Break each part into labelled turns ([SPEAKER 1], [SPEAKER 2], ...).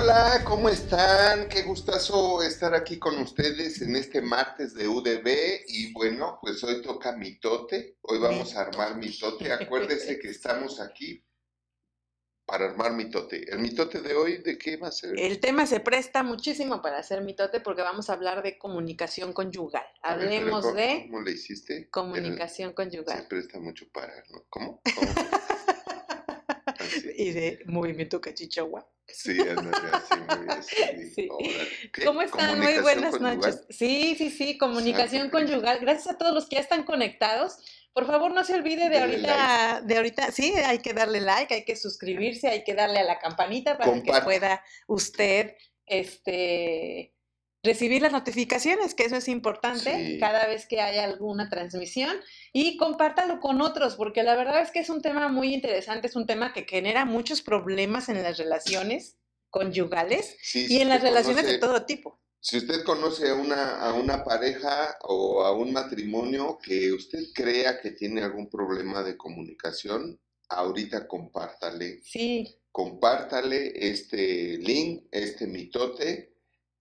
[SPEAKER 1] Hola, ¿cómo están? Qué gustazo estar aquí con ustedes en este martes de UDB y bueno, pues hoy toca mitote, hoy vamos a armar mitote. Acuérdese que estamos aquí para armar mitote. ¿El mitote de hoy de qué va a ser?
[SPEAKER 2] El tema se presta muchísimo para hacer mitote porque vamos a hablar de comunicación conyugal. Hablemos
[SPEAKER 1] ¿cómo,
[SPEAKER 2] de
[SPEAKER 1] ¿Cómo le hiciste?
[SPEAKER 2] comunicación
[SPEAKER 1] Se
[SPEAKER 2] conyugal
[SPEAKER 1] presta mucho para, ¿no? ¿Cómo? ¿Cómo?
[SPEAKER 2] Y de movimiento cachichagua.
[SPEAKER 1] Sí, ándale, así, muy.
[SPEAKER 2] Sí. ¿Cómo están? Muy
[SPEAKER 1] ¿Comunicación
[SPEAKER 2] buenas
[SPEAKER 1] conyugal?
[SPEAKER 2] noches. Sí, sí, sí, comunicación
[SPEAKER 1] Cristo.
[SPEAKER 2] conyugal. Gracias a todos los que ya están conectados. Por favor, no se olvide de ahorita, de ahorita, sí, hay que darle like, hay que suscribirse, hay que darle a la campanita para que pueda usted, este, recibir las notificaciones, que eso es importante
[SPEAKER 1] Sí.
[SPEAKER 2] cada vez que haya alguna transmisión y compártalo con otros, porque la verdad es que es un tema muy interesante, es un tema que genera muchos problemas en las relaciones conyugales
[SPEAKER 1] Sí,
[SPEAKER 2] y
[SPEAKER 1] si
[SPEAKER 2] en las relaciones de todo tipo.
[SPEAKER 1] Si usted conoce a una, a una pareja o a un matrimonio que usted crea que tiene algún problema de comunicación, ahorita compártale,
[SPEAKER 2] Sí,
[SPEAKER 1] compártale este link, este mitote,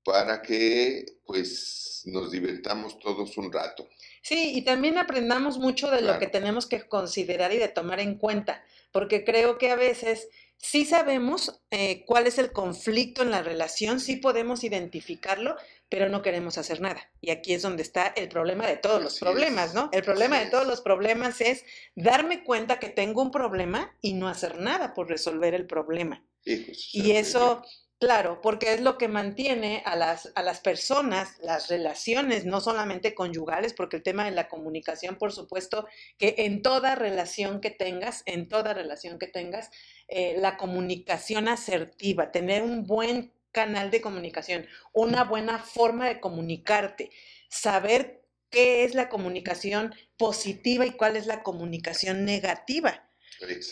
[SPEAKER 1] para que pues nos divirtamos todos un rato.
[SPEAKER 2] Sí, y también aprendamos mucho de lo que tenemos que considerar y de tomar en cuenta, porque creo que a veces sí sabemos eh, cuál es el conflicto en la relación, sí podemos identificarlo, pero no queremos hacer nada. Y aquí es donde está el problema de todos los problemas,
[SPEAKER 1] es,
[SPEAKER 2] ¿no? El problema
[SPEAKER 1] así
[SPEAKER 2] de todos los problemas es darme cuenta que tengo un problema y no hacer nada por resolver el problema.
[SPEAKER 1] Hijos,
[SPEAKER 2] Y eso, claro, porque es lo que mantiene a las, a las personas, las relaciones, no solamente conyugales, porque el tema de la comunicación, por supuesto, que en toda relación que tengas, en toda relación que tengas, eh, la comunicación asertiva, tener un buen canal de comunicación, una buena forma de comunicarte, saber qué es la comunicación positiva y cuál es la comunicación negativa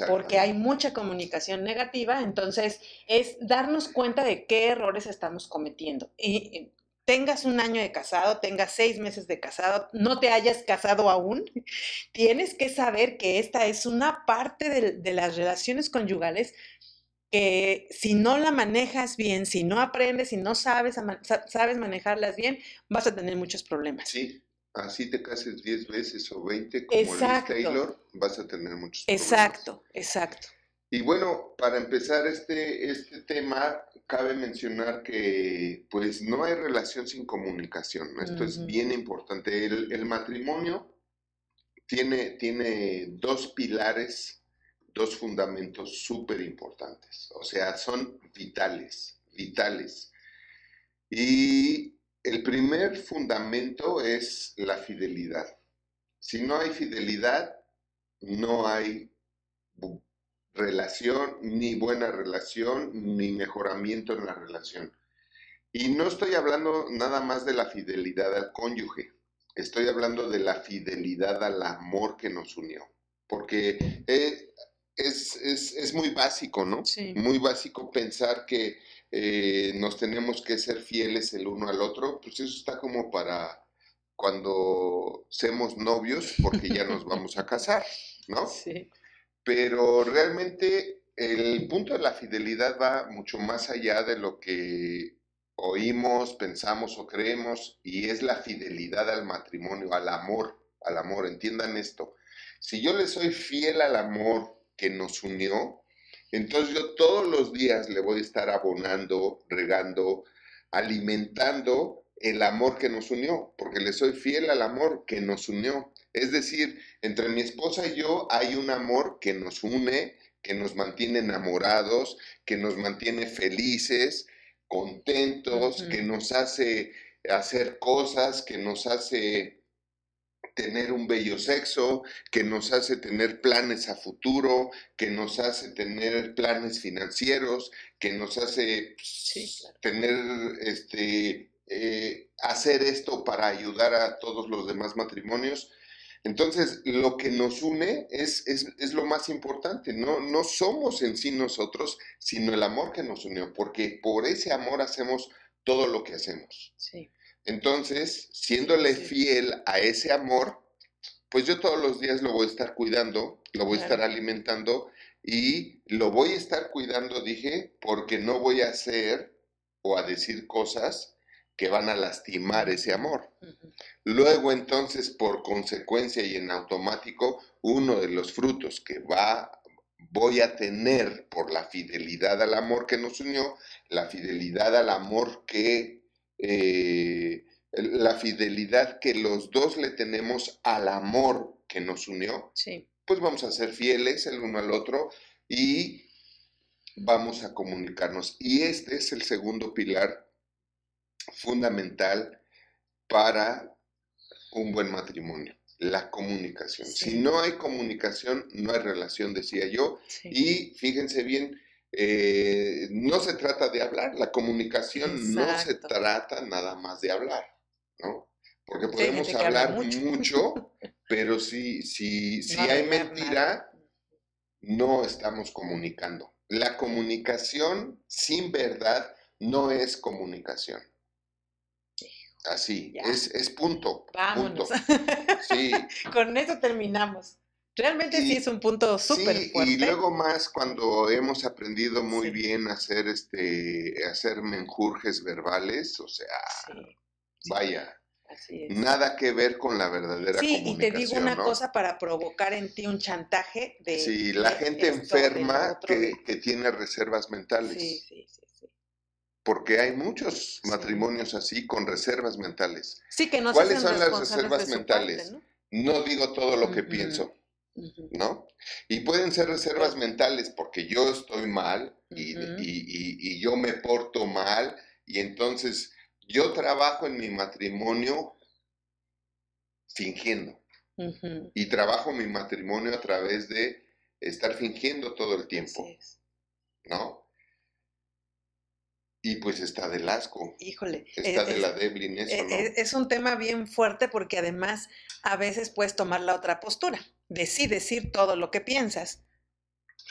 [SPEAKER 2] porque hay mucha comunicación negativa, entonces es darnos cuenta de qué errores estamos cometiendo. Y tengas un año de casado, tengas seis meses de casado, no te hayas casado aún, tienes que saber que esta es una parte de, de las relaciones conyugales que si no la manejas bien, si no aprendes, si no sabes, sabes manejarlas bien, vas a tener muchos problemas.
[SPEAKER 1] Sí, así te cases 10 veces o 20 como Liz
[SPEAKER 2] Exacto.
[SPEAKER 1] Taylor, vas a tener muchos problemas.
[SPEAKER 2] Exacto, exacto.
[SPEAKER 1] Y bueno, para empezar este, este tema, cabe mencionar que pues no hay relación sin comunicación. ¿no? Esto es bien importante. El, el matrimonio tiene, tiene dos pilares, dos fundamentos súper importantes. O sea, son vitales, vitales. Y el primer fundamento es la fidelidad. Si no hay fidelidad, no hay relación, ni buena relación, ni mejoramiento en la relación. Y no estoy hablando nada más de la fidelidad al cónyuge, estoy hablando de la fidelidad al amor que nos unió, porque eh, es, es- es muy básico, ¿no?
[SPEAKER 2] Sí.
[SPEAKER 1] Muy básico pensar que eh, nos tenemos que ser fieles el uno al otro, pues eso está como para cuando seamos novios, porque ya nos vamos a casar, ¿no?
[SPEAKER 2] Sí.
[SPEAKER 1] Pero realmente el punto de la fidelidad va mucho más allá de lo que oímos, pensamos o creemos, y es la fidelidad al matrimonio, al amor, al amor. Entiendan esto. Si yo le soy fiel al amor que nos unió, entonces yo todos los días le voy a estar abonando, regando, alimentando el amor que nos unió, porque le soy fiel al amor que nos unió. Es decir, entre mi esposa y yo hay un amor que nos une, que nos mantiene enamorados, que nos mantiene felices, contentos, que nos hace hacer cosas, que nos hace tener un bello sexo, que nos hace tener planes a futuro, que nos hace tener planes financieros, que nos hace
[SPEAKER 2] Sí, claro.
[SPEAKER 1] tener este eh, hacer esto para ayudar a todos los demás matrimonios. Entonces, lo que nos une es, es, es lo más importante. No, no somos en sí nosotros, sino el amor que nos unió, porque por ese amor hacemos todo lo que hacemos.
[SPEAKER 2] Sí.
[SPEAKER 1] Entonces, siéndole fiel a ese amor, pues yo todos los días lo voy a estar cuidando, lo voy a estar alimentando y lo voy a estar cuidando, dije, porque no voy a hacer o a decir cosas que van a lastimar ese amor. Luego entonces, por consecuencia y en automático, uno de los frutos que va voy a tener por la fidelidad al amor que nos unió, la fidelidad al amor que, eh, la fidelidad que los dos le tenemos al amor que nos unió, pues vamos a ser fieles el uno al otro y vamos a comunicarnos. Y este es el segundo pilar fundamental para un buen matrimonio la comunicación. Si no hay comunicación, no hay relación, decía yo. Y fíjense bien, eh, no se trata de hablar, la comunicación no se trata nada más de hablar, ¿no? Porque podemos hablar mucho. pero si, si, si hay mentira, no estamos comunicando. La comunicación sin verdad no es comunicación. Así, es, es punto. Vámonos.
[SPEAKER 2] Sí. Con eso terminamos. Realmente sí es un punto súper sí,
[SPEAKER 1] Y luego más cuando hemos aprendido muy bien a hacer este, hacer menjurjes verbales, o sea, vaya. Nada que ver con la verdadera sí,
[SPEAKER 2] y te digo una cosa para provocar en ti un chantaje de.
[SPEAKER 1] Sí, la gente enferma que, que, tiene reservas mentales. Sí, sí, sí porque hay muchos matrimonios así con reservas mentales.
[SPEAKER 2] Sí, que no
[SPEAKER 1] ¿Cuáles son las reservas mentales? ¿no? digo todo lo que pienso, ¿no? Y pueden ser reservas mentales porque yo estoy mal y, yo me porto mal y entonces yo trabajo en mi matrimonio fingiendo. Y trabajo mi matrimonio a través de estar fingiendo todo el tiempo. ¿No? Y pues está del asco.
[SPEAKER 2] Híjole.
[SPEAKER 1] Está eh, de la eso,
[SPEAKER 2] eh, eh, Es un tema bien fuerte porque además a veces puedes tomar la otra postura, de sí decir todo lo que piensas,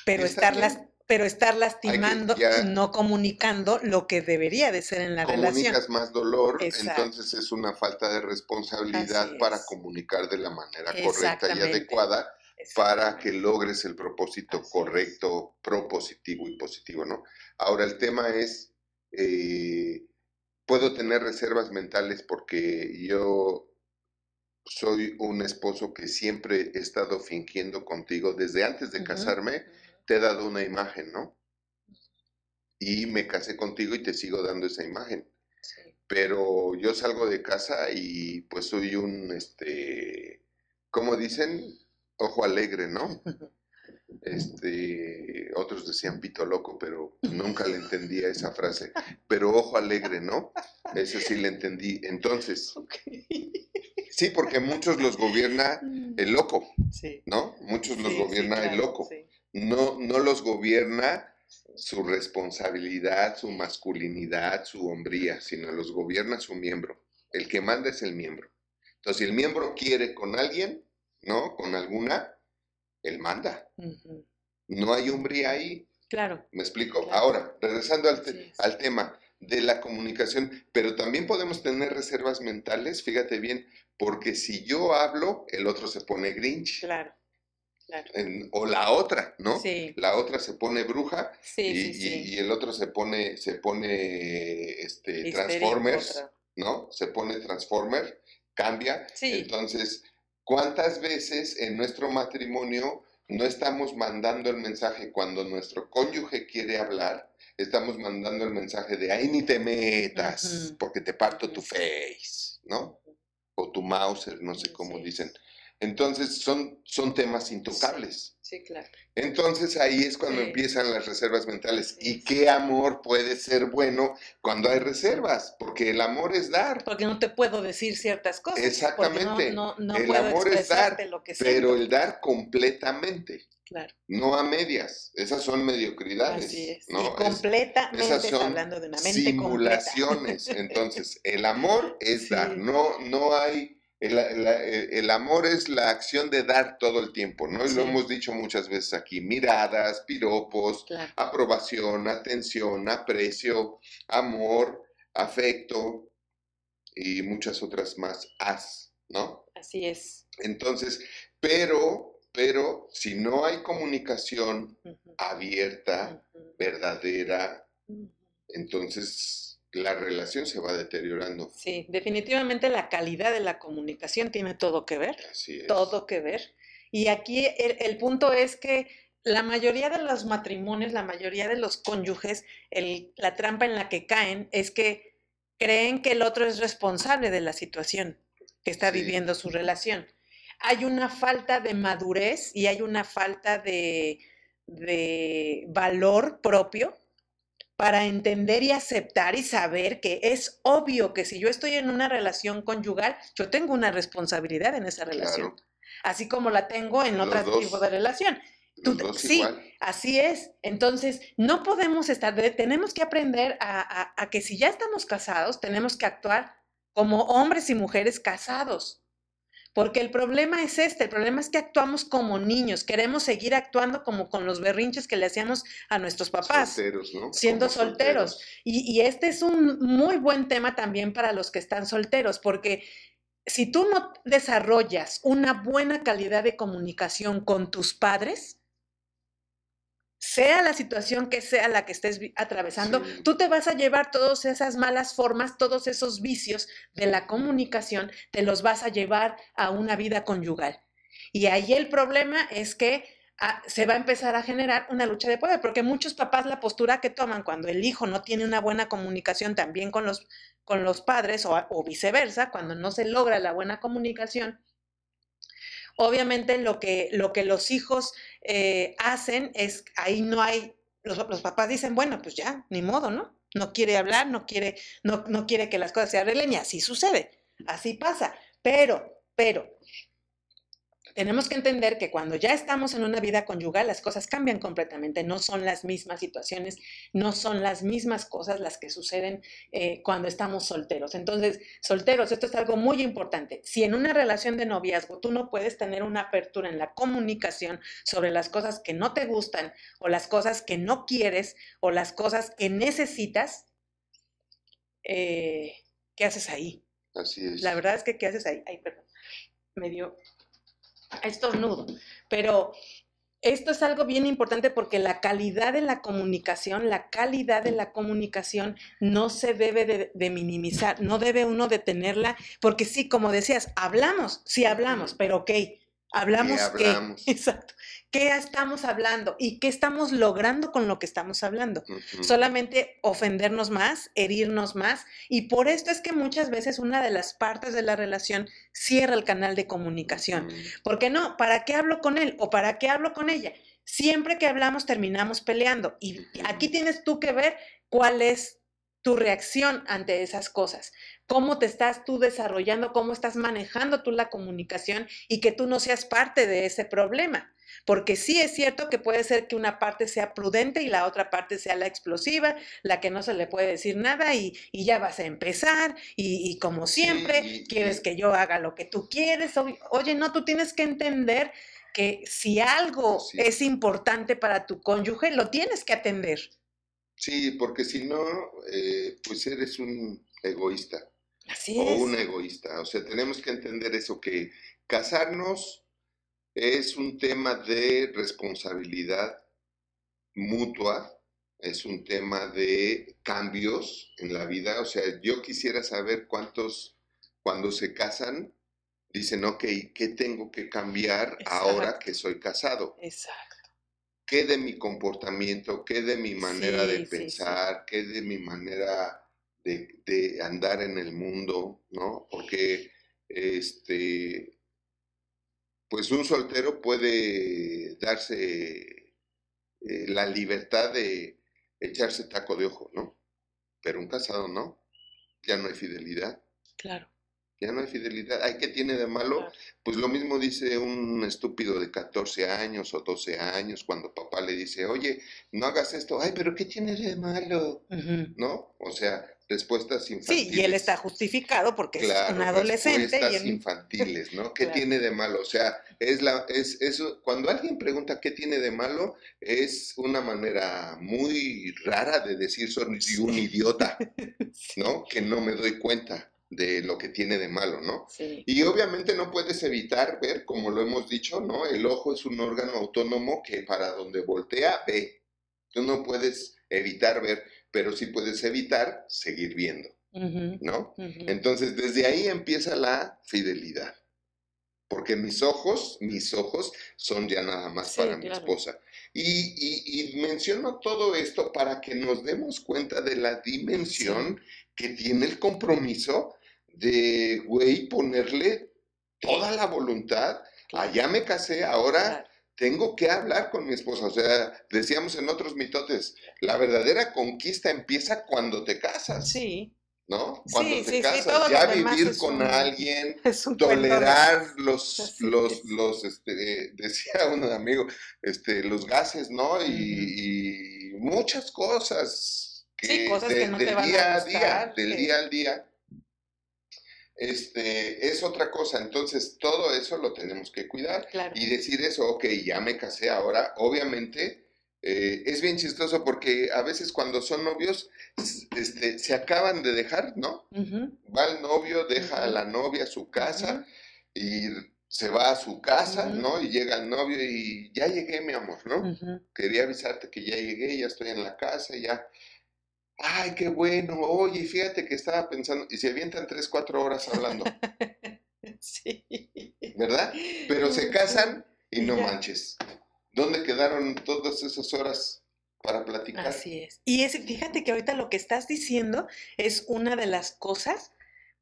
[SPEAKER 2] pero estar, las, pero estar lastimando, no comunicando lo que debería de ser en la relación.
[SPEAKER 1] Comunicas más dolor, entonces es una falta de responsabilidad para comunicar de la manera correcta y adecuada para que logres el propósito correcto, propositivo y positivo, ¿no? Ahora el tema es eh, puedo tener reservas mentales porque yo soy un esposo que siempre he estado fingiendo contigo. Desde antes de casarme, te he dado una imagen, ¿no? Y me casé contigo y te sigo dando esa imagen. Pero yo salgo de casa y pues soy un, este, ¿cómo dicen? Ojo alegre, ¿no? Este, otros decían pito loco, pero nunca le entendía esa frase. Pero ojo alegre, ¿no? Eso sí le entendí. Entonces, sí, porque muchos los gobierna mm. el loco, ¿no? Muchos los gobierna el loco. No, no los gobierna su responsabilidad, su masculinidad, su hombría, sino los gobierna su miembro. El que manda es el miembro. Entonces, si el miembro quiere con alguien, ¿no? Con alguna, él manda. No hay hombría ahí.
[SPEAKER 2] Claro.
[SPEAKER 1] ¿Me explico? Ahora, regresando al, al tema de la comunicación, pero también podemos tener reservas mentales, fíjate bien, porque si yo hablo, el otro se pone grinch.
[SPEAKER 2] Claro. Claro.
[SPEAKER 1] o la otra, ¿no? Sí. La otra se pone bruja sí, y, y, el otro se pone, se pone este, Transformers, ¿no? Se pone Transformer, cambia. Entonces, ¿Cuántas veces en nuestro matrimonio no estamos mandando el mensaje cuando nuestro cónyuge quiere hablar? Estamos mandando el mensaje de ahí ni te metas porque te parto tu face, ¿no? O tu Mauser, no sé cómo dicen. Entonces son, son temas intocables.
[SPEAKER 2] Sí, claro.
[SPEAKER 1] Entonces ahí es cuando empiezan las reservas mentales. ¿Y qué amor puede ser bueno cuando hay reservas? Porque el amor es dar.
[SPEAKER 2] Porque no te puedo decir ciertas cosas.
[SPEAKER 1] Exactamente. No, el amor es dar, pero el dar completamente.
[SPEAKER 2] Claro.
[SPEAKER 1] No a medias. Esas son mediocridades.
[SPEAKER 2] Así es. y completamente esas son hablando de una mente
[SPEAKER 1] simulaciones. Entonces, el amor es dar. No, no hay el, amor es la acción de dar todo el tiempo, ¿no? Y lo hemos dicho muchas veces aquí, miradas, piropos, aprobación, atención, aprecio, amor, afecto y muchas otras más as, ¿no?
[SPEAKER 2] Así es.
[SPEAKER 1] Entonces, pero, pero si no hay comunicación abierta, verdadera, entonces la relación se va deteriorando.
[SPEAKER 2] Sí, definitivamente la calidad de la comunicación tiene todo que ver.
[SPEAKER 1] Así es.
[SPEAKER 2] Todo que ver. Y aquí el, el punto es que la mayoría de los matrimonios, la mayoría de los cónyuges, el, la trampa en la que caen es que creen que el otro es responsable de la situación que está
[SPEAKER 1] Sí.
[SPEAKER 2] viviendo su relación. Hay una falta de madurez y hay una falta de, de valor propio para entender y aceptar y saber que es obvio que si yo estoy en una relación conyugal, yo tengo una responsabilidad en esa relación,
[SPEAKER 1] Claro,
[SPEAKER 2] así como la tengo en
[SPEAKER 1] Los
[SPEAKER 2] otro
[SPEAKER 1] dos.
[SPEAKER 2] tipo de relación. Tú sí,
[SPEAKER 1] igual.
[SPEAKER 2] Así es. Entonces, no podemos estar, de- tenemos que aprender a, a- a que si ya estamos casados, tenemos que actuar como hombres y mujeres casados. Porque el problema es este, el problema es que actuamos como niños, queremos seguir actuando como con los berrinches que le hacíamos a nuestros papás,
[SPEAKER 1] Solteros, ¿no?
[SPEAKER 2] siendo
[SPEAKER 1] Como
[SPEAKER 2] solteros. Y, y este es un muy buen tema también para los que están solteros, porque si tú no desarrollas una buena calidad de comunicación con tus padres, sea la situación que sea la que estés atravesando,
[SPEAKER 1] Sí.
[SPEAKER 2] tú te vas a llevar todas esas malas formas, todos esos vicios de la comunicación, te los vas a llevar a una vida conyugal. Y ahí el problema es que ah, se va a empezar a generar una lucha de poder, porque muchos papás la postura que toman cuando el hijo no tiene una buena comunicación también con los, con los padres o, o viceversa, cuando no se logra la buena comunicación, obviamente lo que, lo que los hijos eh, hacen es, ahí no hay, los, los papás dicen, bueno, pues ya, ni modo, ¿no? No quiere hablar, no quiere, no, no quiere que las cosas se arreglen y así sucede, así pasa. Pero, pero, tenemos que entender que cuando ya estamos en una vida conyugal, las cosas cambian completamente, no son las mismas situaciones, no son las mismas cosas las que suceden eh, cuando estamos solteros. Entonces, solteros, esto es algo muy importante. Si en una relación de noviazgo tú no puedes tener una apertura en la comunicación sobre las cosas que no te gustan o las cosas que no quieres o las cosas que necesitas, eh, ¿qué haces ahí?
[SPEAKER 1] Así es.
[SPEAKER 2] La verdad es que, ¿qué haces ahí? Ay, perdón, me dio estornudo. Pero esto es algo bien importante porque la calidad de la comunicación, la calidad de la comunicación no se debe de, de minimizar, no debe uno de tenerla, porque sí, como decías, hablamos, sí hablamos, pero ok, hablamos qué,
[SPEAKER 1] hablamos?
[SPEAKER 2] exacto, ¿qué estamos hablando y qué estamos logrando con lo que estamos hablando? Solamente ofendernos más, herirnos más. Y por esto es que muchas veces una de las partes de la relación cierra el canal de comunicación.
[SPEAKER 1] Mm,
[SPEAKER 2] ¿Por qué no? ¿Para qué hablo con él o para qué hablo con ella? Siempre que hablamos terminamos peleando. Y aquí tienes tú que ver cuál es tu reacción ante esas cosas. Cómo te estás tú desarrollando, cómo estás manejando tú la comunicación y que tú no seas parte de ese problema. Porque sí es cierto que puede ser que una parte sea prudente y la otra parte sea la explosiva, la que no se le puede decir nada y, y ya vas a empezar y, y como siempre quieres que yo haga lo que tú quieres. Oye, no, tú tienes que entender que si algo
[SPEAKER 1] Sí.
[SPEAKER 2] es importante para tu cónyuge, lo tienes que atender.
[SPEAKER 1] Sí, porque si no, eh, pues eres un egoísta
[SPEAKER 2] Así
[SPEAKER 1] o
[SPEAKER 2] es.
[SPEAKER 1] un egoísta. O sea, tenemos que entender eso, que casarnos es un tema de responsabilidad mutua, es un tema de cambios en la vida. O sea, yo quisiera saber cuántos, cuando se casan, dicen, ok, ¿qué tengo que cambiar ahora que soy casado?
[SPEAKER 2] Exacto.
[SPEAKER 1] qué de mi comportamiento, qué de mi manera de
[SPEAKER 2] Sí, sí, sí.
[SPEAKER 1] pensar, qué de mi manera de, de andar en el mundo, ¿no? Porque este, pues un soltero puede darse eh, la libertad de echarse taco de ojo, ¿no? Pero un casado no, ya no hay fidelidad,
[SPEAKER 2] Claro.
[SPEAKER 1] ya no hay fidelidad. Ay, ¿qué tiene de malo?
[SPEAKER 2] claro.
[SPEAKER 1] Pues lo mismo dice un estúpido de 14 años o 12 años cuando papá le dice, oye, no hagas esto, ay, pero ¿qué tiene de malo? ¿No? O sea, respuestas infantiles.
[SPEAKER 2] Sí, y él está justificado porque
[SPEAKER 1] Claro,
[SPEAKER 2] es un adolescente y
[SPEAKER 1] respuestas
[SPEAKER 2] él-
[SPEAKER 1] infantiles, ¿no? ¿Qué
[SPEAKER 2] Claro.
[SPEAKER 1] tiene de malo? O sea, es la, es eso, cuando alguien pregunta qué tiene de malo, es una manera muy rara de decir soy un idiota, ¿no? Que no me doy cuenta de lo que tiene de malo, ¿no?
[SPEAKER 2] Sí.
[SPEAKER 1] Y obviamente no puedes evitar ver, como lo hemos dicho, ¿no? El ojo es un órgano autónomo que para donde voltea ve. Tú no puedes evitar ver, pero sí puedes evitar seguir viendo, ¿no? Entonces, desde ahí empieza la fidelidad. Porque mis ojos, mis ojos son ya nada más para mi esposa. Y, menciono todo esto para que nos demos cuenta de la dimensión que tiene el compromiso de, güey, ponerle toda la voluntad. Allá me casé, ahora tengo que hablar con mi esposa. O sea, decíamos en otros mitotes, la verdadera conquista empieza cuando te casas.
[SPEAKER 2] Sí.
[SPEAKER 1] ¿No? Cuando te casas, ya vivir con alguien, tolerar los, los, los, este, decía un amigo, este, los gases, ¿no? Y, muchas cosas
[SPEAKER 2] que, cosas que no del
[SPEAKER 1] día a, día, del día al día este, es otra cosa. Entonces, todo eso lo tenemos que cuidar y decir eso, ok, ya me casé ahora, obviamente. Eh, es bien chistoso porque a veces cuando son novios este, se acaban de dejar, ¿no? Va el novio, deja a la novia a su casa y se va a su casa, ¿no? Y llega el novio y ya llegué, mi amor, ¿no? Quería avisarte que ya llegué, ya estoy en la casa, ya ay, qué bueno, oye, fíjate que estaba pensando, y se avientan tres, cuatro horas hablando.
[SPEAKER 2] sí.
[SPEAKER 1] ¿Verdad? Pero se casan y no manches. ¿Dónde quedaron todas esas horas para platicar?
[SPEAKER 2] Así es. Y es, fíjate que ahorita lo que estás diciendo es una de las cosas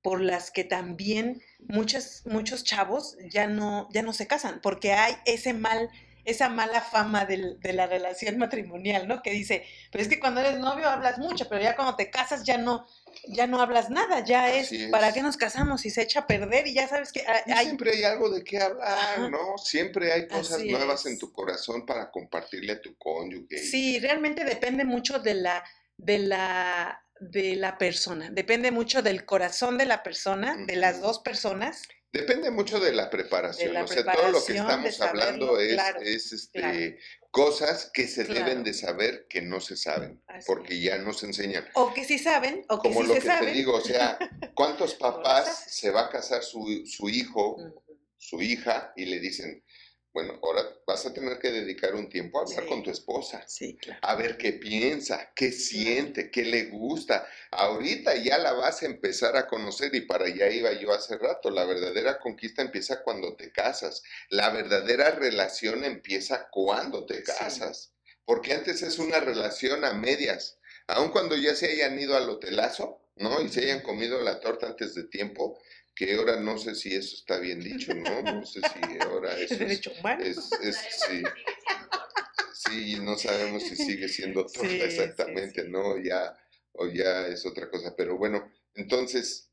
[SPEAKER 2] por las que también muchos, muchos chavos ya no, ya no se casan, porque hay ese mal esa mala fama de la relación matrimonial, ¿no? Que dice, pero es que cuando eres novio hablas mucho, pero ya cuando te casas ya no, ya no hablas nada, ya es, ¿para qué nos casamos? Y se echa a perder y ya sabes que
[SPEAKER 1] hay... Siempre hay algo de qué hablar, ¿no? Siempre hay cosas nuevas en tu corazón para compartirle a tu cónyuge.
[SPEAKER 2] Sí, realmente depende mucho de la, de la, de la persona, depende mucho del corazón de la persona, de las dos personas.
[SPEAKER 1] Depende mucho de la preparación. o sea, todo lo que estamos hablando es, este, cosas que se deben de saber que no se saben, porque ya no se enseñan.
[SPEAKER 2] O que sí saben, o que
[SPEAKER 1] Como
[SPEAKER 2] lo
[SPEAKER 1] que
[SPEAKER 2] te
[SPEAKER 1] digo, o sea, ¿cuántos papás se va a casar su, su hijo, su hija, y le dicen, bueno, ahora vas a tener que dedicar un tiempo a hablar con tu esposa.
[SPEAKER 2] Sí, claro.
[SPEAKER 1] A ver qué piensa, qué siente, qué le gusta. Ahorita ya la vas a empezar a conocer y para allá iba yo hace rato. La verdadera conquista empieza cuando te casas. La verdadera relación empieza cuando te casas. Porque antes es una relación a medias. Aun cuando ya se hayan ido al hotelazo, ¿no? Y se hayan comido la torta antes de tiempo, que ahora no sé si eso está bien dicho, ¿no? No sé si ahora eso es, es, sí, sí, no sabemos si sigue siendo torta exactamente, ¿no? Ya, o ya es otra cosa, pero bueno, entonces,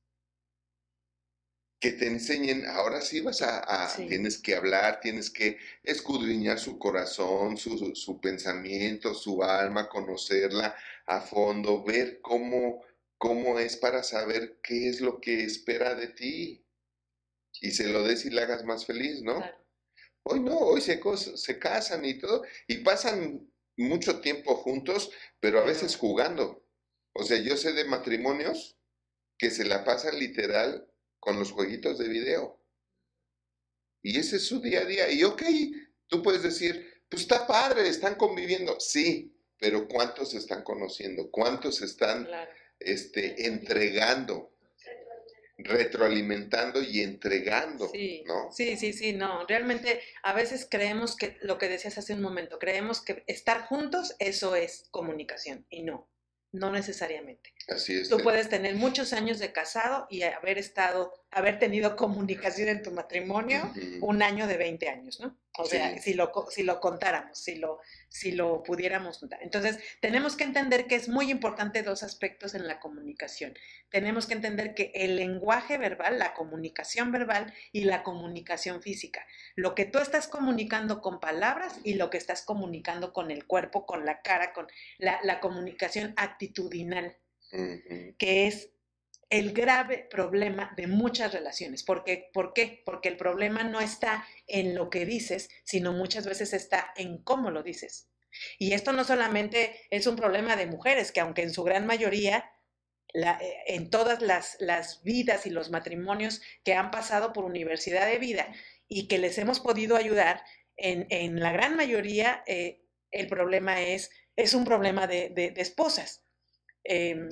[SPEAKER 1] que te enseñen, ahora sí vas a, tienes que hablar, tienes que escudriñar su corazón, su, su pensamiento, su alma, conocerla a fondo, ver cómo cómo es para saber qué es lo que espera de ti. Y se lo des y la hagas más feliz, ¿no? Hoy no, hoy se, se casan y todo, y pasan mucho tiempo juntos, pero a veces jugando. O sea, yo sé de matrimonios que se la pasan literal con los jueguitos de video. Y ese es su día a día. Y ok, tú puedes decir, pues está padre, están conviviendo. Sí, pero ¿cuántos se están conociendo? ¿Cuántos están este, entregando, retroalimentando y entregando,
[SPEAKER 2] sí,
[SPEAKER 1] ¿no?
[SPEAKER 2] Sí, sí, sí, no. Realmente a veces creemos que lo que decías hace un momento, creemos que estar juntos, eso es comunicación y no. No necesariamente.
[SPEAKER 1] Así es.
[SPEAKER 2] Tú puedes tener muchos años de casado y haber estado, haber tenido comunicación en tu matrimonio un año de 20 años, ¿no? O sea, si lo, si lo contáramos, si lo, si lo pudiéramos notar. Entonces, tenemos que entender que es muy importante dos aspectos en la comunicación. Tenemos que entender que el lenguaje verbal, la comunicación verbal y la comunicación física. Lo que tú estás comunicando con palabras y lo que estás comunicando con el cuerpo, con la cara, con la, la comunicación actitudinal, que es el grave problema de muchas relaciones. ¿Por qué? ¿Por qué? Porque el problema no está en lo que dices, sino muchas veces está en cómo lo dices. Y esto no solamente es un problema de mujeres, que aunque en su gran mayoría, eh, en todas las, vidas y los matrimonios que han pasado por universidad de vida y que les hemos podido ayudar, en, la gran mayoría eh, el problema es, es un problema de esposas Em,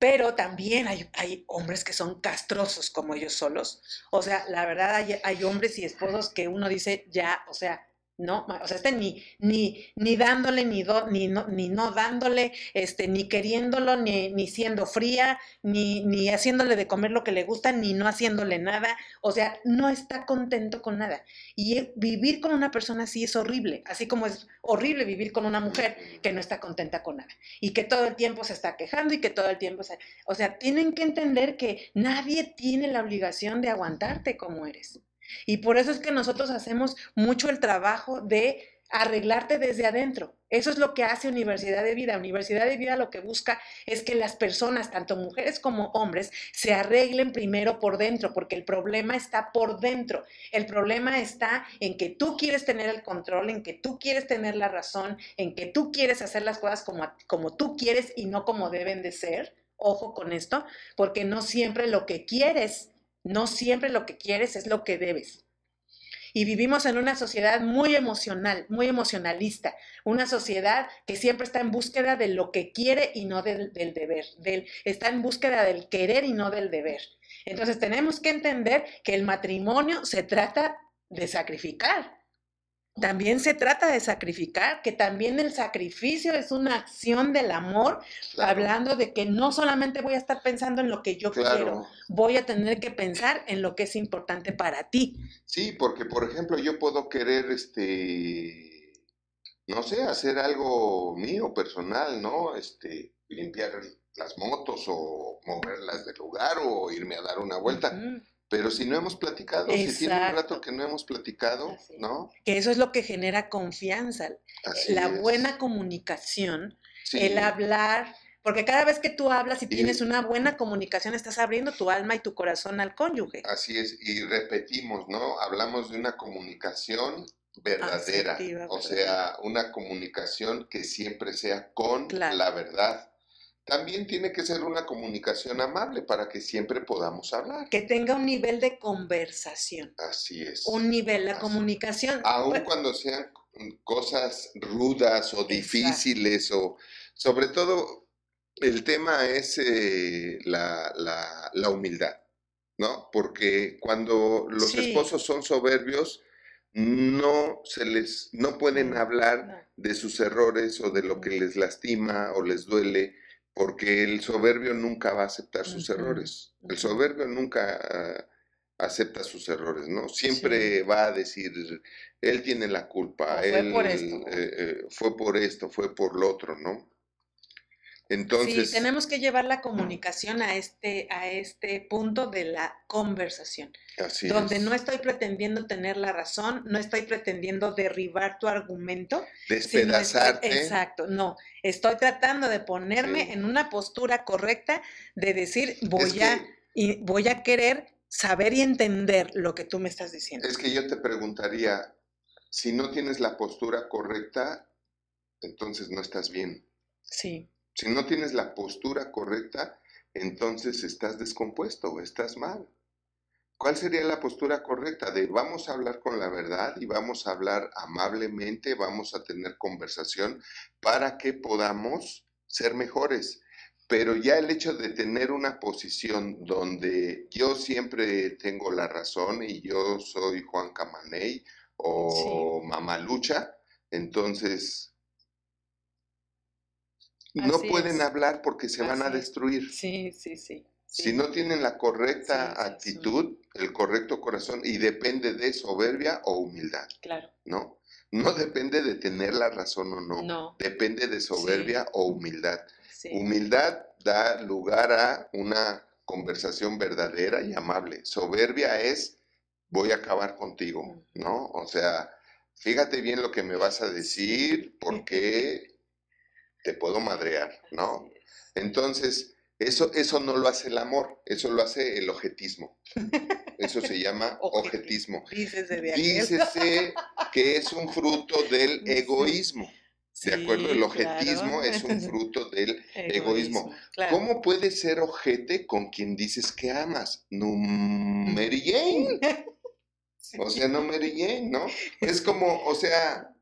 [SPEAKER 2] pero también hay, hay, hombres que son castrosos como ellos solos. O sea, la verdad hay, hay hombres y esposos que uno dice, ya, o sea, ¿no? O sea, este ni, ni, ni dándole, ni, ni, no, ni no dándole, este, ni queriéndolo, ni, ni siendo fría, ni, ni haciéndole de comer lo que le gusta, ni no haciéndole nada. O sea, no está contento con nada. Y vivir con una persona así es horrible, así como es horrible vivir con una mujer que no está contenta con nada y que todo el tiempo se está quejando y que todo el tiempo se... O sea, tienen que entender que nadie tiene la obligación de aguantarte como eres. Y por eso es que nosotros hacemos mucho el trabajo de arreglarte desde adentro. Eso es lo que hace Universidad de Vida. Universidad de Vida lo que busca es que las personas, tanto mujeres como hombres, se arreglen primero por dentro, porque el problema está por dentro. El problema está en que tú quieres tener el control, en que tú quieres tener la razón, en que tú quieres hacer las cosas como, como tú quieres y no como deben de ser. Ojo con esto, porque no siempre lo que quieres no siempre lo que quieres es lo que debes. Y vivimos en una sociedad muy emocional, muy emocionalista, una sociedad que siempre está en búsqueda de lo que quiere y no del, deber, del, está en búsqueda del querer y no del deber. Entonces tenemos que entender que el matrimonio se trata de sacrificar, también se trata de sacrificar, que también el sacrificio es una acción del amor, hablando de que no solamente voy a estar pensando en lo que yo quiero, voy a tener que pensar en lo que es importante para ti.
[SPEAKER 1] Sí, porque por ejemplo yo puedo querer, este, no sé, hacer algo mío, personal, ¿no? Este, limpiar las motos o moverlas del lugar o irme a dar una vuelta. Pero si no hemos platicado, si tiene un rato que no hemos platicado, ¿no?
[SPEAKER 2] Que eso es lo que genera confianza. la buena comunicación, el hablar, porque cada vez que tú hablas y, tienes una buena comunicación, estás abriendo tu alma y tu corazón al cónyuge.
[SPEAKER 1] Así es, y repetimos, ¿no? Hablamos de una comunicación verdadera, o sea, una comunicación que siempre sea con la verdad también tiene que ser una comunicación amable para que siempre podamos hablar.
[SPEAKER 2] Que tenga un nivel de conversación.
[SPEAKER 1] Así es.
[SPEAKER 2] Un nivel de comunicación.
[SPEAKER 1] Aun cuando sean cosas rudas o difíciles o sobre todo el tema es eh, la, humildad, ¿no? Porque cuando los esposos son soberbios, no se les, no pueden hablar de sus errores o de lo que les lastima o les duele porque el soberbio nunca va a aceptar sus errores. El soberbio nunca ah, acepta sus errores, ¿no? Siempre va a decir, él tiene la culpa, fue él por esto. Eh, eh, fue por esto, fue por lo otro, ¿no?
[SPEAKER 2] Entonces, sí, tenemos que llevar la comunicación a este, a este punto de la conversación. Así donde no estoy pretendiendo tener la razón, no estoy pretendiendo derribar tu argumento.
[SPEAKER 1] Despedazarte.
[SPEAKER 2] exacto, no. Estoy tratando de ponerme en una postura correcta de decir, voy a, y voy a querer saber y entender lo que tú me estás diciendo.
[SPEAKER 1] Es que yo te preguntaría, si no tienes la postura correcta, entonces no estás bien.
[SPEAKER 2] Sí.
[SPEAKER 1] Si no tienes la postura correcta, entonces estás descompuesto o estás mal. ¿Cuál sería la postura correcta? De vamos a hablar con la verdad y vamos a hablar amablemente, vamos a tener conversación para que podamos ser mejores. Pero ya el hecho de tener una posición donde yo siempre tengo la razón y yo soy Juan Camaney o Mamalucha, entonces no pueden hablar porque se van a destruir.
[SPEAKER 2] Sí, sí, sí,
[SPEAKER 1] Si no tienen la correcta actitud, el correcto corazón, y depende de soberbia o humildad.
[SPEAKER 2] Claro.
[SPEAKER 1] ¿No? No depende de tener la razón o no. No. Depende de soberbia o humildad. Humildad da lugar a una conversación verdadera y amable. Soberbia es voy a acabar contigo, ¿no? O sea, fíjate bien lo que me vas a decir, porque te puedo madrear, ¿no? Entonces, eso, eso no lo hace el amor, eso lo hace el objetismo. Eso se llama objetismo.
[SPEAKER 2] Dícese, de
[SPEAKER 1] Dícese que es un fruto del egoísmo. ¿De acuerdo? El objetismo es un fruto del egoísmo. ¿Cómo puedes ser ojete con quien dices que amas? No, Mary Jane. O sea, no Mary Jane, ¿no? Es como, o sea,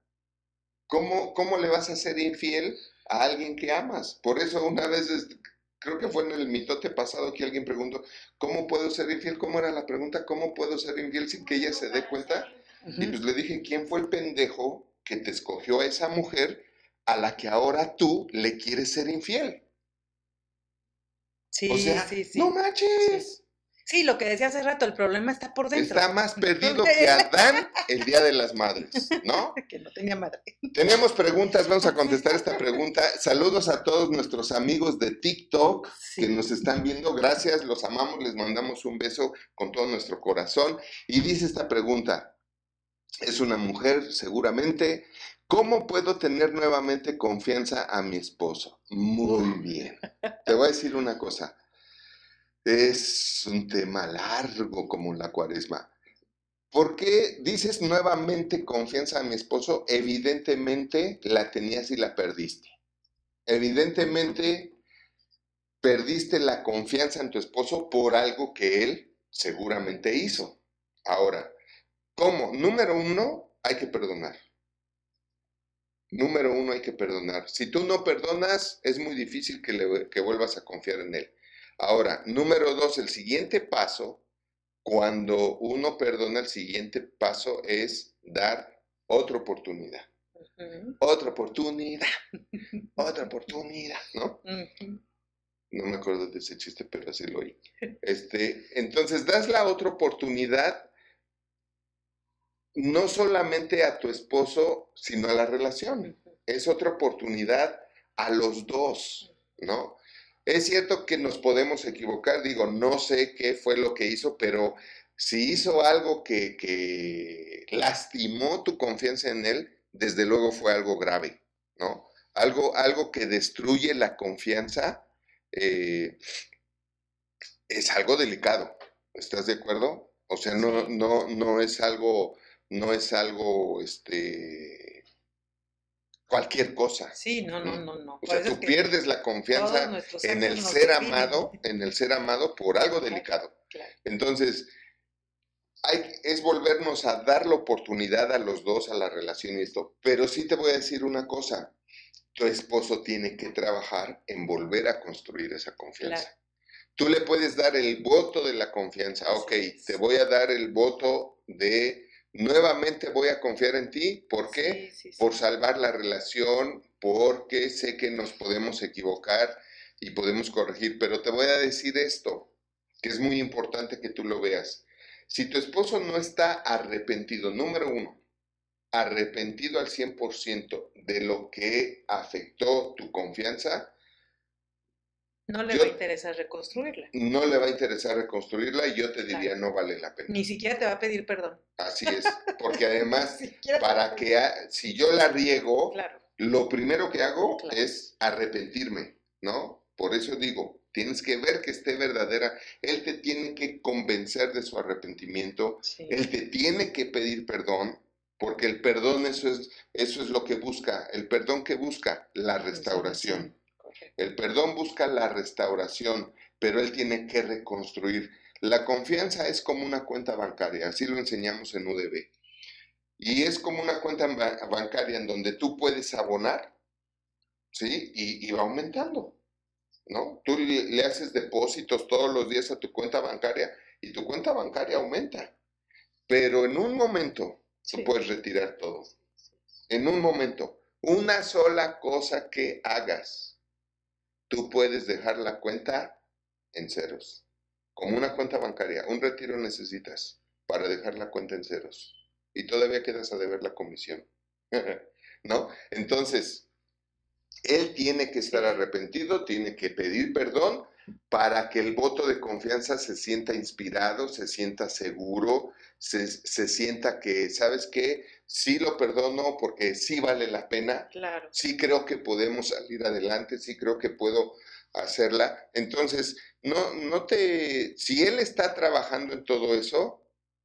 [SPEAKER 1] ¿cómo, ¿cómo le vas a ser infiel a alguien que amas. Por eso una vez, este, creo que fue en el mitote pasado que alguien preguntó, ¿cómo puedo ser infiel? ¿Cómo era la pregunta? ¿Cómo puedo ser infiel sin que ella se dé cuenta? Y pues le dije, ¿quién fue el pendejo que te escogió a esa mujer a la que ahora tú le quieres ser infiel?
[SPEAKER 2] Sí,
[SPEAKER 1] o sea,
[SPEAKER 2] sí, sí.
[SPEAKER 1] no manches.
[SPEAKER 2] Sí, lo que decía hace rato, el problema está por dentro.
[SPEAKER 1] Está más perdido que Adán el Día de las Madres, ¿no?
[SPEAKER 2] que no tenía madre.
[SPEAKER 1] Tenemos preguntas, vamos a contestar esta pregunta. Saludos a todos nuestros amigos de TikTok
[SPEAKER 2] Sí.
[SPEAKER 1] que nos están viendo. Gracias, los amamos, les mandamos un beso con todo nuestro corazón. Y dice esta pregunta, es una mujer seguramente, ¿cómo puedo tener nuevamente confianza a mi esposo? Muy bien. Te voy a decir una cosa. Es un tema largo como la cuaresma. ¿Por qué dices nuevamente confianza a mi esposo? Evidentemente la tenías y la perdiste. Evidentemente perdiste la confianza en tu esposo por algo que él seguramente hizo. Ahora, ¿cómo? Número uno, hay que perdonar. Número uno, hay que perdonar. Si tú no perdonas, es muy difícil que, le- que vuelvas a confiar en él. Ahora, número dos, el siguiente paso, cuando uno perdona, el siguiente paso es dar otra oportunidad. Otra oportunidad. Otra oportunidad, ¿no? No me acuerdo de ese chiste, pero así lo oí. Este, entonces, das la otra oportunidad no solamente a tu esposo, sino a la relación. Es otra oportunidad a los dos, ¿no? Es cierto que nos podemos equivocar, digo, no sé qué fue lo que hizo, pero si hizo algo que, lastimó tu confianza en él, desde luego fue algo grave, ¿no? Algo, algo que destruye la confianza eh, es algo delicado, ¿estás de acuerdo? O sea, no, no, no es algo, no es algo, este, cualquier cosa.
[SPEAKER 2] Sí, no, no, no, no.
[SPEAKER 1] O sea, tú pierdes la confianza en el ser amado, en el ser amado por algo delicado.
[SPEAKER 2] claro.
[SPEAKER 1] Entonces, hay, es volvernos a dar la oportunidad a los dos, a la relación y esto. Pero sí te voy a decir una cosa, tu esposo tiene que trabajar en volver a construir esa confianza.
[SPEAKER 2] Claro.
[SPEAKER 1] Tú le puedes dar el voto de la confianza, ok, te voy a dar el voto de nuevamente voy a confiar en ti, ¿por qué?
[SPEAKER 2] Sí, sí, sí.
[SPEAKER 1] por salvar la relación, porque sé que nos podemos equivocar y podemos corregir, pero te voy a decir esto, que es muy importante que tú lo veas. Si tu esposo no está arrepentido, número uno, arrepentido al 100% de lo que afectó tu confianza,
[SPEAKER 2] No le
[SPEAKER 1] Yo-
[SPEAKER 2] va a interesar reconstruirla.
[SPEAKER 1] no le va a interesar reconstruirla y yo te diría
[SPEAKER 2] Claro.
[SPEAKER 1] no vale la pena.
[SPEAKER 2] Ni siquiera te va a pedir perdón.
[SPEAKER 1] Así es, porque además, para que, ha- si yo la riego,
[SPEAKER 2] Claro.
[SPEAKER 1] lo primero que hago
[SPEAKER 2] Claro.
[SPEAKER 1] es arrepentirme, ¿no? Por eso digo, tienes que ver que esté verdadera. Él te tiene que convencer de su arrepentimiento,
[SPEAKER 2] Sí.
[SPEAKER 1] él te tiene que pedir perdón, porque el perdón eso es, eso es lo que busca. El perdón que busca la restauración. El perdón busca la restauración, pero él tiene que reconstruir. La confianza es como una cuenta bancaria, así lo enseñamos en UDB. Y es como una cuenta ba- bancaria en donde tú puedes abonar, ¿sí? Y, y va aumentando, ¿no? Tú le, le haces depósitos todos los días a tu cuenta bancaria y tu cuenta bancaria aumenta. Pero en un momento tú
[SPEAKER 2] Sí.
[SPEAKER 1] puedes retirar todo. En un momento, una sola cosa que hagas, tú puedes dejar la cuenta en ceros. Como una cuenta bancaria, un retiro necesitas para dejar la cuenta en ceros. Y todavía quedas a deber la comisión. ¿No? Entonces, él tiene que estar arrepentido, tiene que pedir perdón para que el voto de confianza se sienta inspirado, se sienta seguro, se, se sienta que, ¿sabes qué? Sí lo perdono porque sí vale la pena,
[SPEAKER 2] Claro.
[SPEAKER 1] sí creo que podemos salir adelante, sí creo que puedo hacerla. Entonces, no, no te, si él está trabajando en todo eso,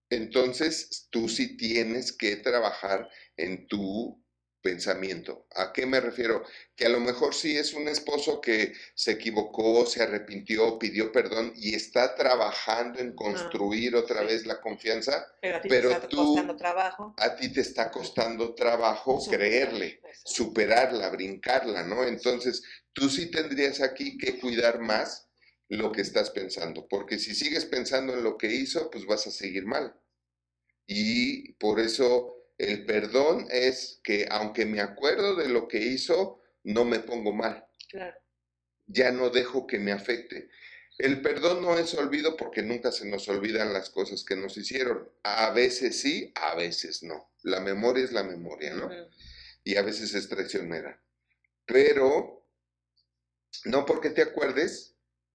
[SPEAKER 1] entonces tú sí tienes que trabajar en tu pensamiento. ¿A qué me refiero? Que a lo mejor sí es un esposo que se equivocó, se arrepintió, pidió perdón y está trabajando en construir otra vez la confianza,
[SPEAKER 2] Pero a ti
[SPEAKER 1] pero
[SPEAKER 2] te está
[SPEAKER 1] tú-
[SPEAKER 2] costando trabajo.
[SPEAKER 1] a ti te está costando trabajo
[SPEAKER 2] Superar
[SPEAKER 1] creerle,
[SPEAKER 2] eso.
[SPEAKER 1] superarla, brincarla, ¿no? Entonces, tú sí tendrías aquí que cuidar más lo que estás pensando, porque si sigues pensando en lo que hizo, pues vas a seguir mal. Y por eso el perdón es que aunque me acuerdo de lo que hizo, no me pongo mal,
[SPEAKER 2] Claro.
[SPEAKER 1] ya no dejo que me afecte. El perdón no es olvido porque nunca se nos olvidan las cosas que nos hicieron. A veces sí, a veces no. La memoria es la memoria, ¿no? Y a veces es traicionera. Pero no porque te acuerdes,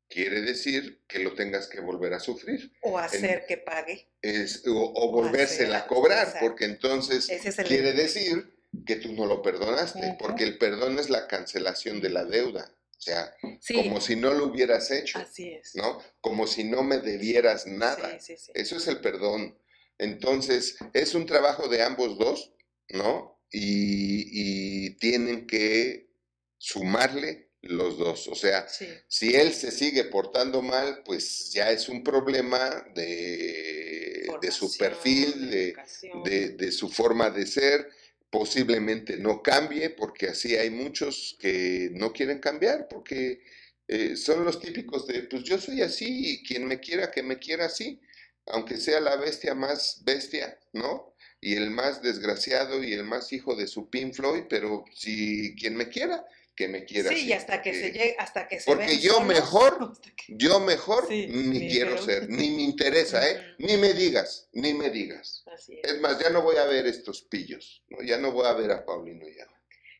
[SPEAKER 1] quiere decir que lo tengas que volver a sufrir
[SPEAKER 2] O hacer que pague.
[SPEAKER 1] es, o, o volvérsela a cobrar,
[SPEAKER 2] exacto.
[SPEAKER 1] porque entonces
[SPEAKER 2] es
[SPEAKER 1] quiere decir que tú no lo perdonaste, porque el perdón es la cancelación de la deuda, o sea,
[SPEAKER 2] Sí,
[SPEAKER 1] como si no lo hubieras hecho,
[SPEAKER 2] así es.
[SPEAKER 1] ¿no? Como si no me debieras nada.
[SPEAKER 2] Sí, sí, sí.
[SPEAKER 1] Eso es el perdón. Entonces, es un trabajo de ambos dos, ¿no? Y, y tienen que sumarle los dos. O sea,
[SPEAKER 2] Sí.
[SPEAKER 1] si él se sigue portando mal, pues ya es un problema de, de su perfil, de, de su forma de ser. Posiblemente no cambie, porque así hay muchos que no quieren cambiar, porque eh, son los típicos de, pues yo soy así y quien me quiera, que me quiera así, aunque sea la bestia más bestia, ¿no? Y el más desgraciado y el más hijo de su Pink Floyd, pero si quien me quiera, que me quiera
[SPEAKER 2] Sí, y hasta que se llegue, hasta que se
[SPEAKER 1] porque
[SPEAKER 2] ven
[SPEAKER 1] yo
[SPEAKER 2] solos,
[SPEAKER 1] mejor
[SPEAKER 2] que-
[SPEAKER 1] Yo mejor
[SPEAKER 2] Sí,
[SPEAKER 1] ni
[SPEAKER 2] ni
[SPEAKER 1] quiero
[SPEAKER 2] pero-
[SPEAKER 1] ser, ni me interesa, ¿eh? Ni me digas, ni me digas.
[SPEAKER 2] Así es.
[SPEAKER 1] Es más, ya no voy a ver estos pillos, ¿no? Ya no voy a ver a Paulino ya.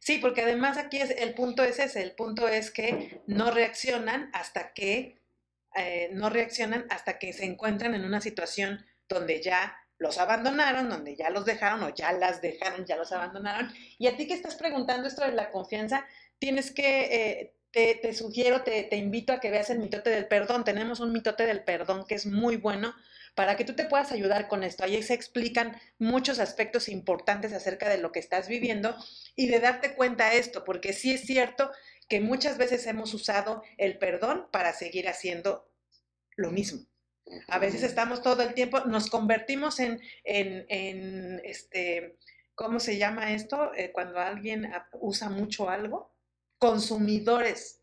[SPEAKER 2] Sí, porque además aquí es, el punto es ese, el punto es que no reaccionan hasta que, eh, no reaccionan hasta que se encuentran en una situación donde ya los abandonaron, donde ya los dejaron o ya las dejaron, ya los abandonaron. Y a ti que estás preguntando esto de la confianza, tienes que, eh, te, te sugiero, te, te invito a que veas el mitote del perdón. Tenemos un mitote del perdón que es muy bueno para que tú te puedas ayudar con esto. Ahí se explican muchos aspectos importantes acerca de lo que estás viviendo y de darte cuenta de esto, porque sí es cierto que muchas veces hemos usado el perdón para seguir haciendo lo mismo. A veces estamos todo el tiempo, nos convertimos en, en, en, este, ¿cómo se llama esto? Eh, cuando alguien usa mucho algo, consumidores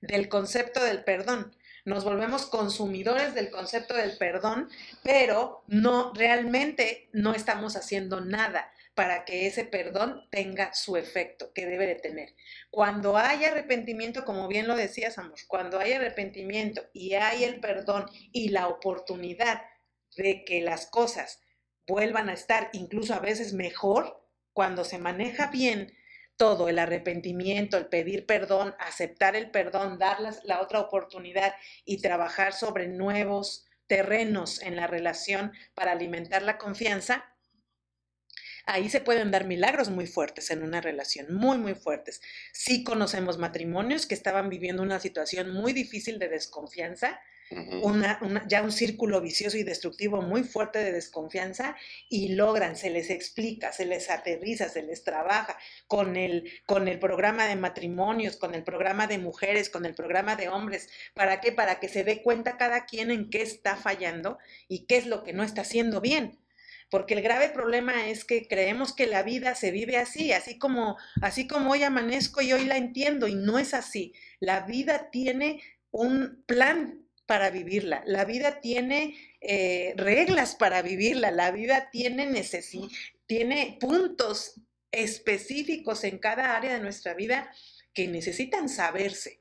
[SPEAKER 2] del concepto del perdón. Nos volvemos consumidores del concepto del perdón, pero no realmente no estamos haciendo nada para que ese perdón tenga su efecto que debe de tener. Cuando hay arrepentimiento, como bien lo decías, amor, cuando hay arrepentimiento y hay el perdón y la oportunidad de que las cosas vuelvan a estar incluso a veces mejor, cuando se maneja bien todo, el arrepentimiento, el pedir perdón, aceptar el perdón, dar la otra oportunidad y trabajar sobre nuevos terrenos en la relación para alimentar la confianza, ahí se pueden dar milagros muy fuertes en una relación, muy, muy fuertes. Sí conocemos matrimonios que estaban viviendo una situación muy difícil de desconfianza, Una- ya un círculo vicioso y destructivo muy fuerte de desconfianza y logran, se les explica, se les aterriza, se les trabaja con el, con el programa de matrimonios, con el programa de mujeres, con el programa de hombres. ¿Para qué? Para que se dé cuenta cada quien en qué está fallando y qué es lo que no está haciendo bien. Porque el grave problema es que creemos que la vida se vive así, así como, así como hoy amanezco y hoy la entiendo, y no es así. La vida tiene un plan para vivirla, la vida tiene eh, reglas para vivirla, la vida tiene necesi tiene puntos específicos en cada área de nuestra vida que necesitan saberse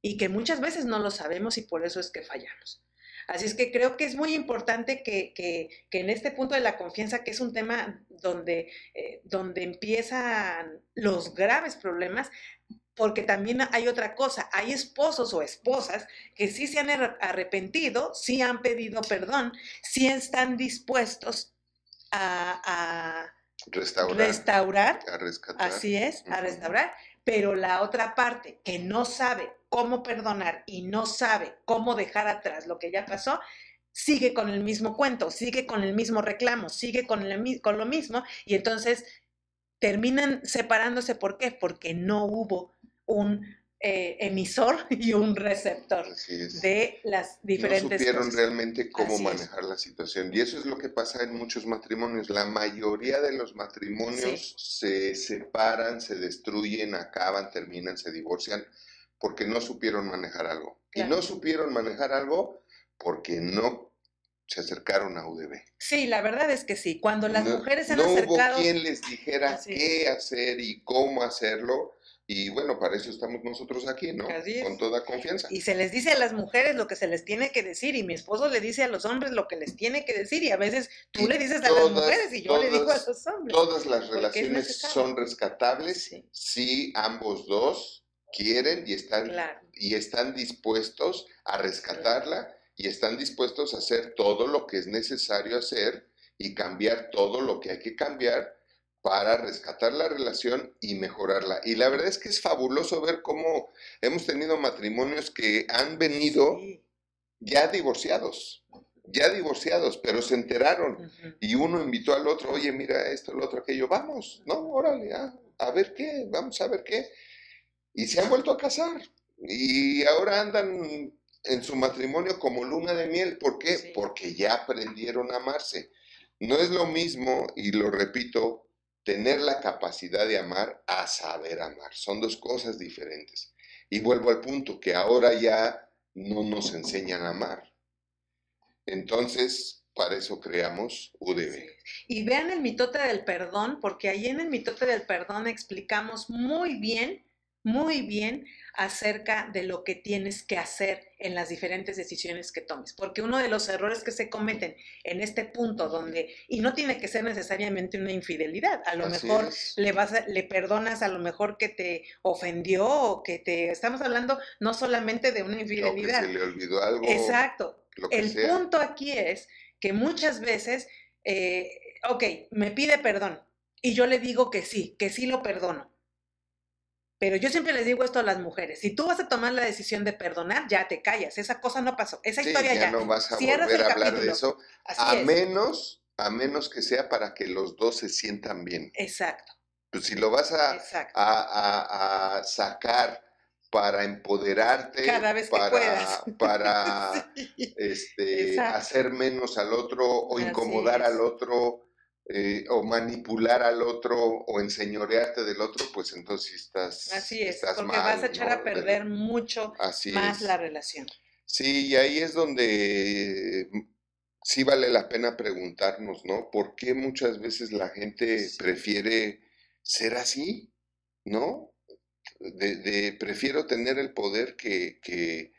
[SPEAKER 2] y que muchas veces no lo sabemos y por eso es que fallamos. Así es que creo que es muy importante que, que, que en este punto de la confianza, que es un tema donde, eh, donde empiezan los graves problemas, porque también hay otra cosa, hay esposos o esposas que sí se han arre- arrepentido, sí han pedido perdón, sí están dispuestos a, a
[SPEAKER 1] Restaurar,
[SPEAKER 2] restaurar,
[SPEAKER 1] a rescatar.
[SPEAKER 2] así es, a restaurar, pero la otra parte que no sabe cómo perdonar y no sabe cómo dejar atrás lo que ya pasó, sigue con el mismo cuento, sigue con el mismo reclamo, sigue con, el con lo mismo y entonces terminan separándose. ¿Por qué? Porque no hubo un eh, emisor y un receptor de las diferentes
[SPEAKER 1] No supieron realmente cómo manejar la situación. Y eso es lo que pasa en muchos matrimonios. La mayoría de los matrimonios se separan, se destruyen, acaban, terminan, se divorcian porque no supieron manejar algo. Y no supieron manejar algo porque no se acercaron a UDB.
[SPEAKER 2] Sí, la verdad es que sí. Cuando las mujeres se han acercado...
[SPEAKER 1] No hubo quien les dijera qué hacer y cómo hacerlo y bueno, para eso estamos nosotros aquí, ¿no? Con toda confianza.
[SPEAKER 2] Y se les dice a las mujeres lo que se les tiene que decir y mi esposo le dice a los hombres lo que les tiene que decir y a veces tú le dices a las mujeres y yo le digo a los hombres.
[SPEAKER 1] Todas las relaciones son rescatables si ambos dos quieren y están, y están dispuestos a rescatarla y están dispuestos a hacer todo lo que es necesario hacer y cambiar todo lo que hay que cambiar para rescatar la relación y mejorarla. Y la verdad es que es fabuloso ver cómo hemos tenido matrimonios que han venido ya divorciados, ya divorciados, pero se enteraron y uno invitó al otro, oye, mira esto, lo otro, aquello, vamos, no, órale, ah, a ver qué, vamos a ver qué. Y se han vuelto a casar y ahora andan en su matrimonio como luna de miel. ¿Por qué? Porque ya aprendieron a amarse. No es lo mismo, y lo repito, tener la capacidad de amar a saber amar. Son dos cosas diferentes. Y vuelvo al punto, que ahora ya no nos enseñan a amar. Entonces, para eso creamos UDB.
[SPEAKER 2] Y vean el mitote del perdón, porque ahí en el mitote del perdón explicamos muy bien, muy bien acerca de lo que tienes que hacer en las diferentes decisiones que tomes. Porque uno de los errores que se cometen en este punto donde, y no tiene que ser necesariamente una infidelidad, a lo mejor le vas le perdonas a lo mejor que te ofendió o que te, estamos hablando no solamente de una infidelidad.
[SPEAKER 1] se le olvidó algo.
[SPEAKER 2] Exacto. El punto aquí es que muchas veces, eh, ok, me pide perdón y yo le digo que sí, que sí lo perdono pero yo siempre les digo esto a las mujeres, si tú vas a tomar la decisión de perdonar, ya te callas, esa cosa no pasó, esa historia ya,
[SPEAKER 1] no vas a volver a hablar de eso, a menos, a menos que sea para que los dos se sientan bien.
[SPEAKER 2] Exacto.
[SPEAKER 1] Pues si lo vas a, a, sacar para empoderarte,
[SPEAKER 2] Cada vez
[SPEAKER 1] para,
[SPEAKER 2] puedas.
[SPEAKER 1] para este, hacer menos al otro o incomodar al otro, eh, o manipular al otro o enseñorearte del otro, pues entonces estás.
[SPEAKER 2] Así es, porque vas a echar a perder mucho más la relación.
[SPEAKER 1] Sí, y ahí es donde mm, sí vale la pena preguntarnos, ¿no? ¿Por qué muchas veces la gente prefiere ser así? ¿No? De, prefiero tener el poder que, que,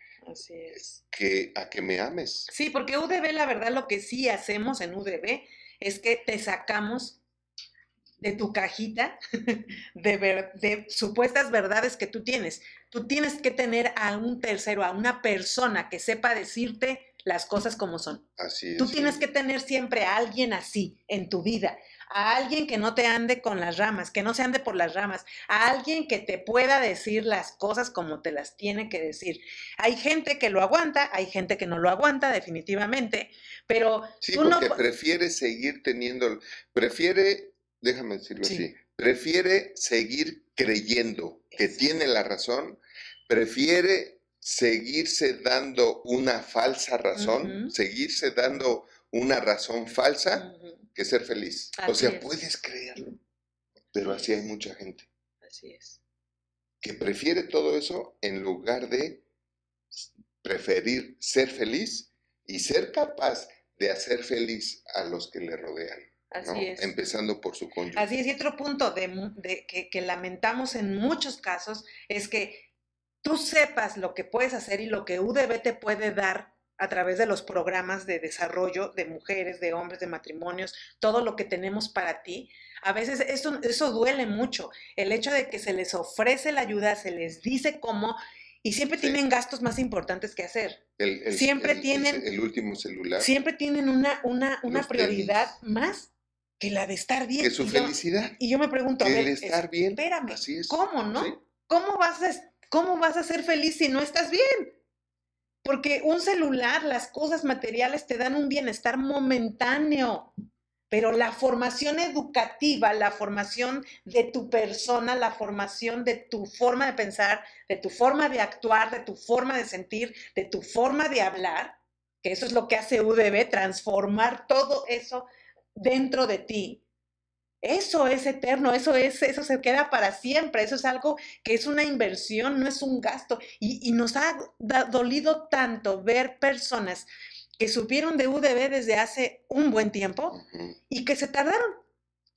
[SPEAKER 1] que a que me ames.
[SPEAKER 2] Sí, porque UDB, la verdad, lo que sí hacemos en UDB es que te sacamos de tu cajita de, de, supuestas verdades que tú tienes. Tú tienes que tener a un tercero, a una persona que sepa decirte las cosas como son.
[SPEAKER 1] Así es.
[SPEAKER 2] Tú tienes que tener siempre a alguien así en tu vida, a alguien que no te ande con las ramas, que no se ande por las ramas, a alguien que te pueda decir las cosas como te las tiene que decir. Hay gente que lo aguanta, hay gente que no lo aguanta definitivamente, pero
[SPEAKER 1] sí, porque prefiere seguir teniendo, prefiere, déjame decirlo así, prefiere seguir creyendo que tiene la razón, prefiere seguirse dando una falsa razón, seguirse dando una razón falsa que ser feliz. o sea, puedes creerlo, pero así hay mucha gente.
[SPEAKER 2] Así es.
[SPEAKER 1] Que prefiere todo eso en lugar de preferir ser feliz y ser capaz de hacer feliz a los que le rodean. Así es. Empezando por su cónyuge.
[SPEAKER 2] Así es. Y otro punto de, que, que lamentamos en muchos casos es que tú sepas lo que puedes hacer y lo que UDB te puede dar a través de los programas de desarrollo de mujeres, de hombres, de matrimonios, todo lo que tenemos para ti. A veces eso, eso duele mucho, el hecho de que se les ofrece la ayuda, se les dice cómo, y siempre tienen gastos más importantes que hacer. siempre tienen...
[SPEAKER 1] El último celular.
[SPEAKER 2] Siempre tienen una, una, una prioridad más que la de estar bien.
[SPEAKER 1] Que su felicidad.
[SPEAKER 2] y yo me pregunto,
[SPEAKER 1] que el estar bien.
[SPEAKER 2] Espérame, ¿cómo, no? ¿Cómo vas a ¿Cómo vas a ser feliz si no estás bien? Porque un celular, las cosas materiales te dan un bienestar momentáneo, pero la formación educativa, la formación de tu persona, la formación de tu forma de pensar, de tu forma de actuar, de tu forma de sentir, de tu forma de hablar, que eso es lo que hace UDB, transformar todo eso dentro de ti. Eso es eterno, eso es, eso se queda para siempre, eso es algo que es una inversión, no es un gasto. Y, nos ha dolido tanto ver personas que supieron de UDB desde hace un buen tiempo y que se tardaron,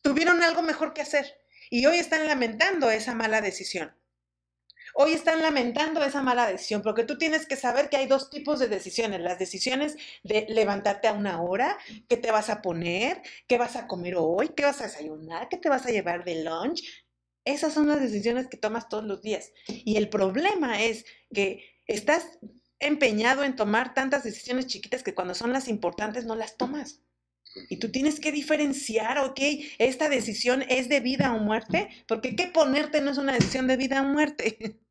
[SPEAKER 2] tuvieron algo mejor que hacer y hoy están lamentando esa mala decisión. Hoy están lamentando esa mala decisión, porque tú tienes que saber que hay dos tipos de decisiones. Las decisiones de levantarte a una hora, qué te vas a poner, qué vas a comer hoy, qué vas a desayunar, qué te vas a llevar de lunch. Esas son las decisiones que tomas todos los días. Y el problema es que estás empeñado en tomar tantas decisiones chiquitas que cuando son las importantes no las tomas. Y tú tienes que diferenciar, ok, esta decisión es de vida o muerte, porque qué ponerte no es una decisión de vida o muerte.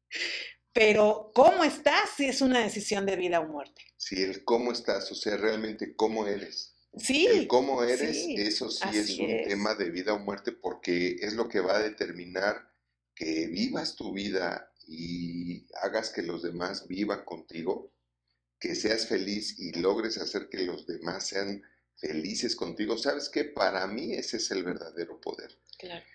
[SPEAKER 2] Pero cómo estás si es una decisión de vida o muerte.
[SPEAKER 1] Sí, el cómo estás, o sea, realmente cómo eres.
[SPEAKER 2] Sí.
[SPEAKER 1] El cómo eres, eso sí es un tema de vida o muerte porque es lo que va a determinar que vivas tu vida y hagas que los demás vivan contigo, que seas feliz y logres hacer que los demás sean felices contigo. ¿Sabes qué? Para mí ese es el verdadero poder.
[SPEAKER 2] Claro.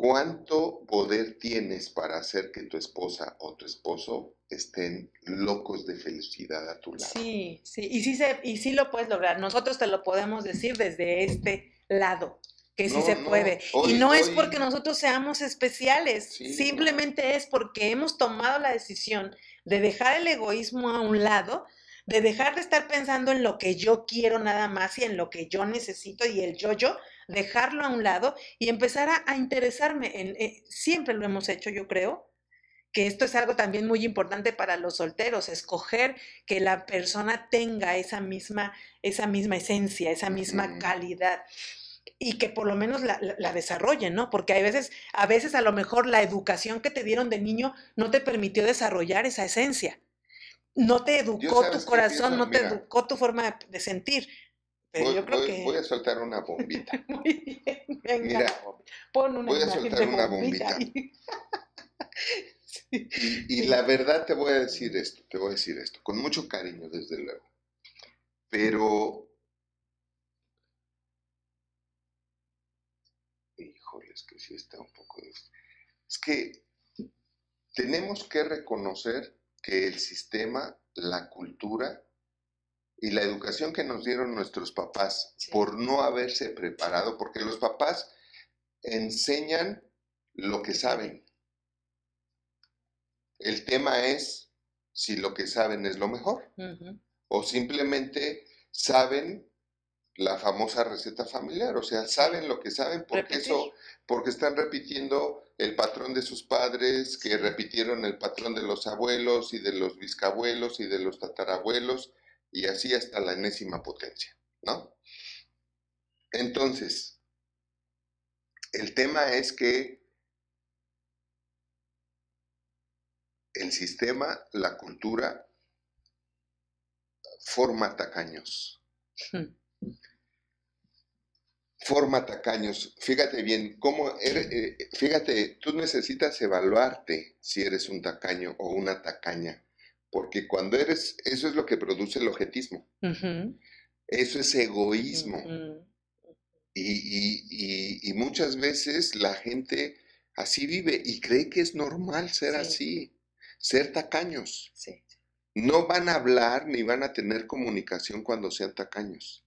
[SPEAKER 1] ¿Cuánto poder tienes para hacer que tu esposa o tu esposo estén locos de felicidad a tu lado?
[SPEAKER 2] Sí, sí, y sí, se, y sí lo puedes lograr. Nosotros te lo podemos decir desde este lado que sí se puede. y no es porque nosotros seamos especiales, simplemente es porque hemos tomado la decisión de dejar el egoísmo a un lado, de dejar de estar pensando en lo que yo quiero nada más y en lo que yo necesito y el yo-yo, dejarlo a un lado y empezar a, interesarme en, eh, siempre lo hemos hecho, yo creo, que esto es algo también muy importante para los solteros, escoger que la persona tenga esa misma, esa misma esencia, esa misma calidad y que por lo menos la, desarrollen, ¿no? Porque hay veces, a veces a lo mejor la educación que te dieron de niño no te permitió desarrollar esa esencia. No te educó tu corazón, no te educó tu forma de, sentir. Pero
[SPEAKER 1] voy,
[SPEAKER 2] yo creo
[SPEAKER 1] que... voy a soltar una bombita. Muy bien, venga, Mira, pon una voy a soltar una bombita. y la verdad te voy a decir esto, te voy a decir esto, con mucho cariño, desde luego. Pero es que sí está un poco... Es que tenemos que reconocer que el sistema, la cultura y la educación que nos dieron nuestros papás por no haberse preparado, porque los papás enseñan lo que saben. El tema es si lo que saben es lo mejor o simplemente saben la famosa receta familiar, o sea, saben lo que saben porque eso, porque están repitiendo el patrón de sus padres, que repitieron el patrón de los abuelos y de los bisabuelos y de los tatarabuelos, y así hasta la enésima potencia, ¿no? Entonces, el tema es que el sistema, la cultura, forma tacaños. Hmm forma tacaños. Fíjate bien, cómo eh, fíjate, tú necesitas evaluarte si eres un tacaño o una tacaña, porque cuando eres, eso es lo que produce el objetismo. Eso es egoísmo. y, muchas veces la gente así vive y cree que es normal ser así, ser tacaños. No van a hablar ni van a tener comunicación cuando sean tacaños.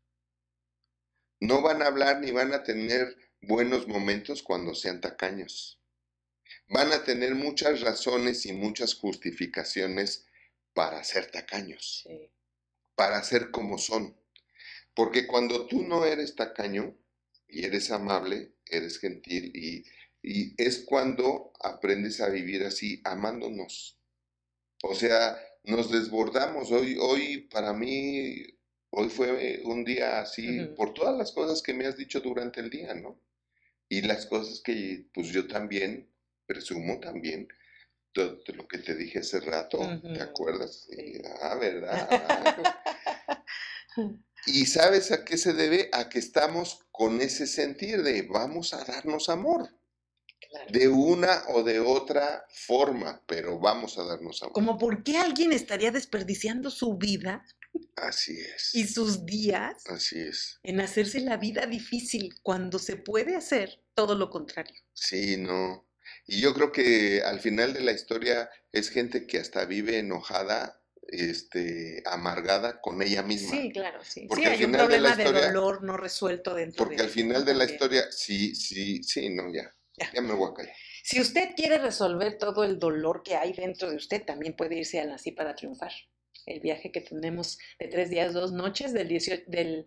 [SPEAKER 1] No van a hablar ni van a tener buenos momentos cuando sean tacaños. Van a tener muchas razones y muchas justificaciones para ser tacaños, para ser como son. Porque cuando tú no eres tacaño y eres amable, eres gentil y, y es cuando aprendes a vivir así, amándonos. O sea, nos desbordamos. Hoy, hoy para mí Hoy fue un día así por todas las cosas que me has dicho durante el día, ¿no? Y las cosas que pues yo también, presumo también, lo que te dije hace rato, ¿te acuerdas? ah, ¿verdad? ¿Y sabes a qué se debe? A que estamos con ese sentir de vamos a darnos amor. De una o de otra forma, pero vamos a darnos amor.
[SPEAKER 2] Como por qué alguien estaría desperdiciando su vida
[SPEAKER 1] Así es.
[SPEAKER 2] y sus días
[SPEAKER 1] Así es.
[SPEAKER 2] en hacerse la vida difícil cuando se puede hacer todo lo contrario.
[SPEAKER 1] Sí, no. Y yo creo que al final de la historia es gente que hasta vive enojada, este, amargada con ella misma.
[SPEAKER 2] Sí, claro, sí.
[SPEAKER 1] Porque
[SPEAKER 2] sí,
[SPEAKER 1] al
[SPEAKER 2] hay un
[SPEAKER 1] final de la
[SPEAKER 2] problema de,
[SPEAKER 1] historia-
[SPEAKER 2] dolor no resuelto dentro
[SPEAKER 1] Porque
[SPEAKER 2] de
[SPEAKER 1] al
[SPEAKER 2] ti,
[SPEAKER 1] final de la
[SPEAKER 2] Porque
[SPEAKER 1] historia, sí, sí, sí, no, ya.
[SPEAKER 2] Ya.
[SPEAKER 1] Ya me voy a callar.
[SPEAKER 2] Si usted quiere resolver todo el dolor que hay dentro de usted, también puede irse a Nací para triunfar. El viaje que tenemos de tres días, dos noches, del, 18 del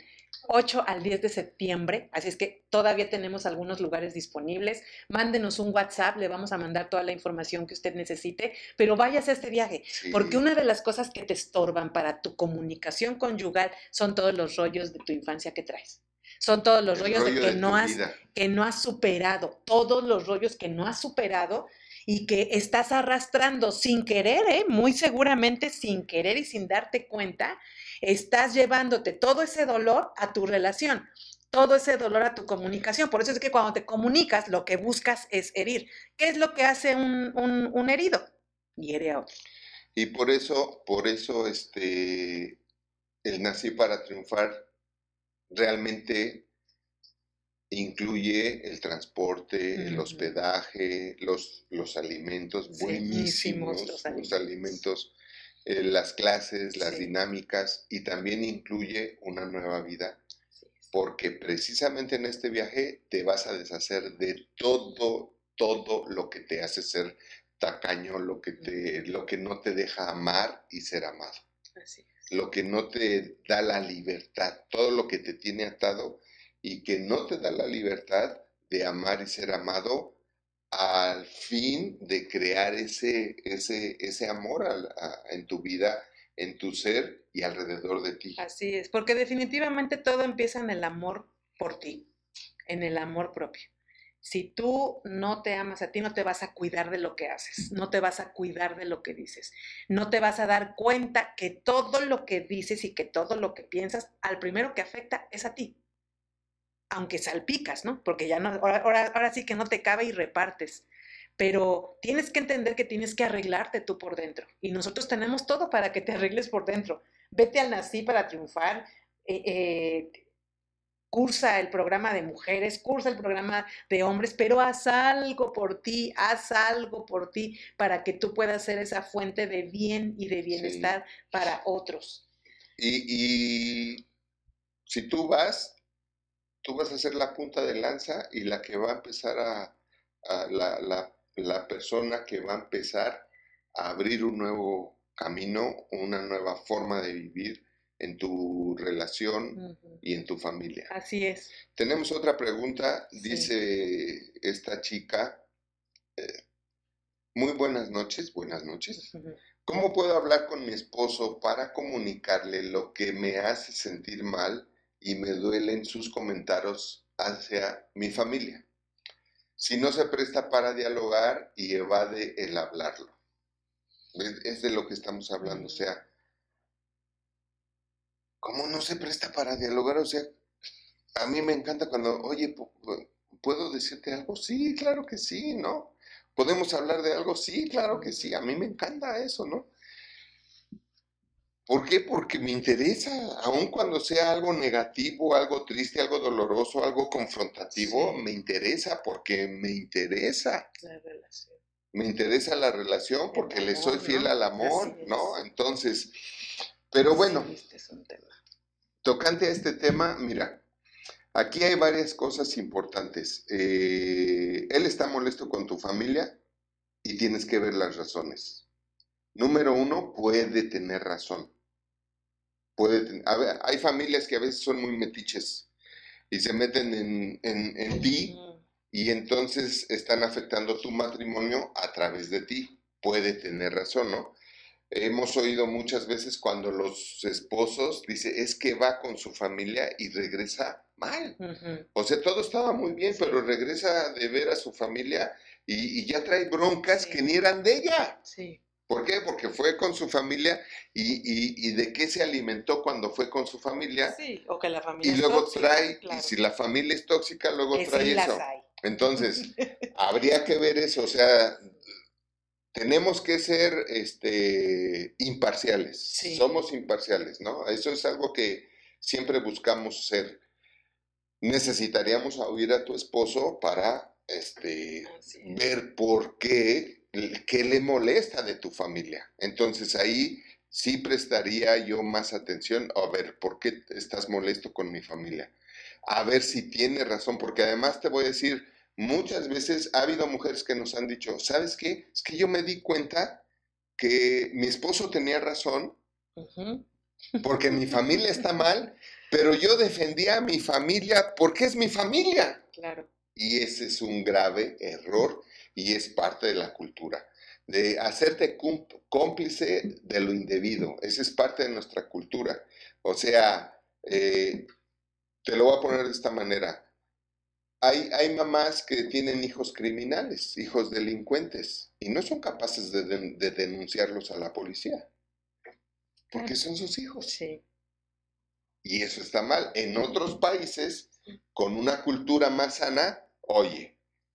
[SPEAKER 2] 8 al 10 de septiembre. Así es que todavía tenemos algunos lugares disponibles. Mándenos un WhatsApp, le vamos a mandar toda la información que usted necesite, pero váyase a este viaje.
[SPEAKER 1] Sí.
[SPEAKER 2] Porque una de las cosas que te estorban para tu comunicación conyugal son todos los rollos de tu infancia que traes. Son todos los
[SPEAKER 1] El
[SPEAKER 2] rollos de que no has
[SPEAKER 1] vida.
[SPEAKER 2] que no has superado, todos los rollos que no has superado y que estás arrastrando sin querer, ¿eh? muy seguramente sin querer y sin darte cuenta, estás llevándote todo ese dolor a tu relación, todo ese dolor a tu comunicación. Por eso es que cuando te comunicas, lo que buscas es herir. ¿Qué es lo que hace un, un- un herido? Hiere a otro.
[SPEAKER 1] Y por eso, por eso, este, el Nací para Triunfar realmente incluye el transporte, el hospedaje, los, los alimentos, buenísimos,
[SPEAKER 2] los
[SPEAKER 1] los
[SPEAKER 2] alimentos.
[SPEAKER 1] eh, las clases, las
[SPEAKER 2] Sí.
[SPEAKER 1] dinámicas y también incluye una nueva vida porque precisamente en este viaje te vas a deshacer de todo, todo lo que te hace ser tacaño, lo que te, lo que no te deja amar y ser amado,
[SPEAKER 2] Así es.
[SPEAKER 1] lo que no te da la libertad, todo lo que te tiene atado y que no te da la libertad de amar y ser amado al fin de crear ese, ese, ese amor en tu vida, en tu ser y alrededor de ti.
[SPEAKER 2] Así es, porque definitivamente todo empieza en el amor por ti, en el amor propio. Si tú no te amas a ti, no te vas a cuidar de lo que haces, no te vas a cuidar de lo que dices, no te vas a dar cuenta que todo lo que dices y que todo lo que piensas, al primero que afecta es a ti. Aunque salpicas, ¿no? Porque ya no, ahora, ahora, ahora sí que no te cabe y repartes. Pero tienes que entender que tienes que arreglarte tú por dentro. Y nosotros tenemos todo para que te arregles por dentro vete al Nací para triunfar, eh, eh, cursa el programa de mujeres, cursa el programa de hombres, pero haz algo por ti, haz algo por ti para que tú puedas ser esa fuente de bien y de bienestar para otros.
[SPEAKER 1] Y, y si tú vas, tú vas a ser la punta de lanza y la que va a empezar a, a la, la- la persona que va a empezar a abrir un nuevo camino, una nueva forma de vivir en tu relación y en tu familia.
[SPEAKER 2] Así es.
[SPEAKER 1] Tenemos otra pregunta,
[SPEAKER 2] Sí.
[SPEAKER 1] dice esta chica, eh, muy buenas noches, buenas noches. ¿Cómo puedo hablar con mi esposo para comunicarle lo que me hace sentir mal y me duelen sus comentarios hacia mi familia? Si no se presta para dialogar y evade el hablarlo. Es, de lo que estamos hablando. O sea, ¿cómo no se presta para dialogar? O sea, a mí me encanta cuando, oye, pu- pu- ¿puedo decirte algo? Sí, claro que sí, ¿no? ¿Podemos hablar de algo? Sí, claro que sí. A mí me encanta eso, ¿no? ¿Por qué? Porque me interesa, aun cuando sea algo negativo, algo triste, algo doloroso, algo confrontativo,
[SPEAKER 2] Sí.
[SPEAKER 1] me interesa porque me interesa.
[SPEAKER 2] La relación.
[SPEAKER 1] Me interesa la relación porque le soy fiel
[SPEAKER 2] ¿no?
[SPEAKER 1] al amor. ¿no? Entonces, pero bueno,
[SPEAKER 2] Sí, este es un tema.
[SPEAKER 1] tocante a este tema, mira, aquí hay varias cosas importantes. Eh, él está molesto con tu familia y tienes que ver las razones. Número uno, puede tener razón. Puede a ver, hay familias que a veces son muy metiches y se meten en, en- en ti y entonces están afectando tu matrimonio a través de ti. Puede tener razón, ¿no? Hemos oído muchas veces cuando los esposos dicen, es que va con su familia y regresa mal. O sea, todo estaba muy bien, pero regresa de ver a su familia y, y ya trae broncas
[SPEAKER 2] Sí.
[SPEAKER 1] que ni eran de ella.
[SPEAKER 2] Sí.
[SPEAKER 1] ¿Por qué? Porque fue con su familia y, y, y, de qué se alimentó cuando fue con su familia.
[SPEAKER 2] Sí, o que la familia
[SPEAKER 1] y luego trae, y si la familia es tóxica, luego trae eso. Entonces, habría que ver eso, o sea, tenemos que ser este, imparciales. Somos imparciales, ¿no? Eso es algo que siempre buscamos ser. Necesitaríamos oír a tu esposo para este, ver por qué qué le molesta de tu familia. Entonces ahí sí prestaría yo más atención a ver por qué estás molesto con mi familia. A ver si tiene razón, porque además te voy a decir, muchas veces ha habido mujeres que nos han dicho, ¿sabes qué? Es que yo me di cuenta que mi esposo tenía razón, porque mi familia está mal, pero yo defendía a mi familia porque es mi familia.
[SPEAKER 2] Claro.
[SPEAKER 1] Y ese es un grave error y es parte de la cultura, de hacerte cómplice de lo indebido. Esa es parte de nuestra cultura. O sea, eh, te lo voy a poner de esta manera. Hay, hay, mamás que tienen hijos criminales, hijos delincuentes, y no son capaces de, de denunciarlos a la policía, porque son sus hijos.
[SPEAKER 2] Sí.
[SPEAKER 1] Y eso está mal. En otros países, con una cultura más sana, oye,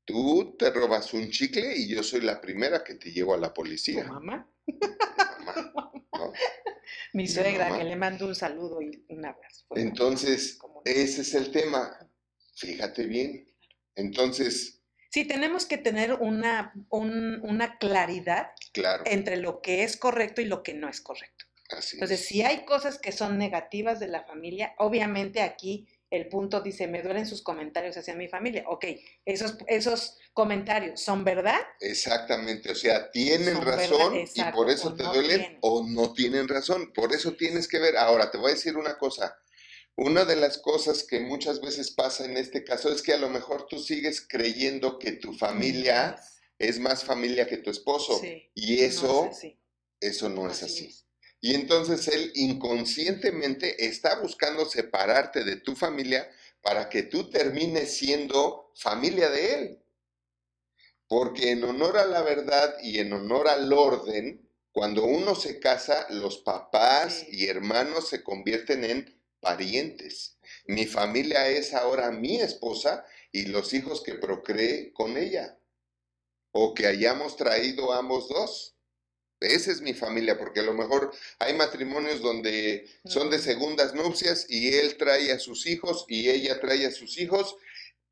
[SPEAKER 1] Tú te robas un chicle y yo soy la primera que te llevo a la policía.
[SPEAKER 2] ¿Tu mamá? mamá Mi suegra, que le mando un saludo y un abrazo.
[SPEAKER 1] Entonces, ese es el tema. Fíjate bien. Entonces...
[SPEAKER 2] Sí, tenemos que tener una, una claridad
[SPEAKER 1] claro.
[SPEAKER 2] entre lo que es correcto y lo que no es correcto.
[SPEAKER 1] Así
[SPEAKER 2] Entonces, si hay cosas que son negativas de la familia, obviamente aquí el punto dice, me duelen sus comentarios hacia mi familia. Ok, esos, esos comentarios son verdad.
[SPEAKER 1] Exactamente, o sea, tienen razón y por eso te duelen o no tienen razón. Por eso tienes que ver. Ahora, te voy a decir una cosa. Una de las cosas que muchas veces pasa en este caso es que a lo mejor tú sigues creyendo que tu familia es más familia que tu esposo. y eso, eso no es así. Y entonces él inconscientemente está buscando separarte de tu familia para que tú termines siendo familia de él. Porque en honor a la verdad y en honor al orden, cuando uno se casa, los papás y hermanos se convierten en parientes. Mi familia es ahora mi esposa y los hijos que procreé con ella o que hayamos traído ambos dos. Esa es mi familia, porque a lo mejor hay matrimonios donde son de segundas nupcias y él trae a sus hijos y ella trae a sus hijos,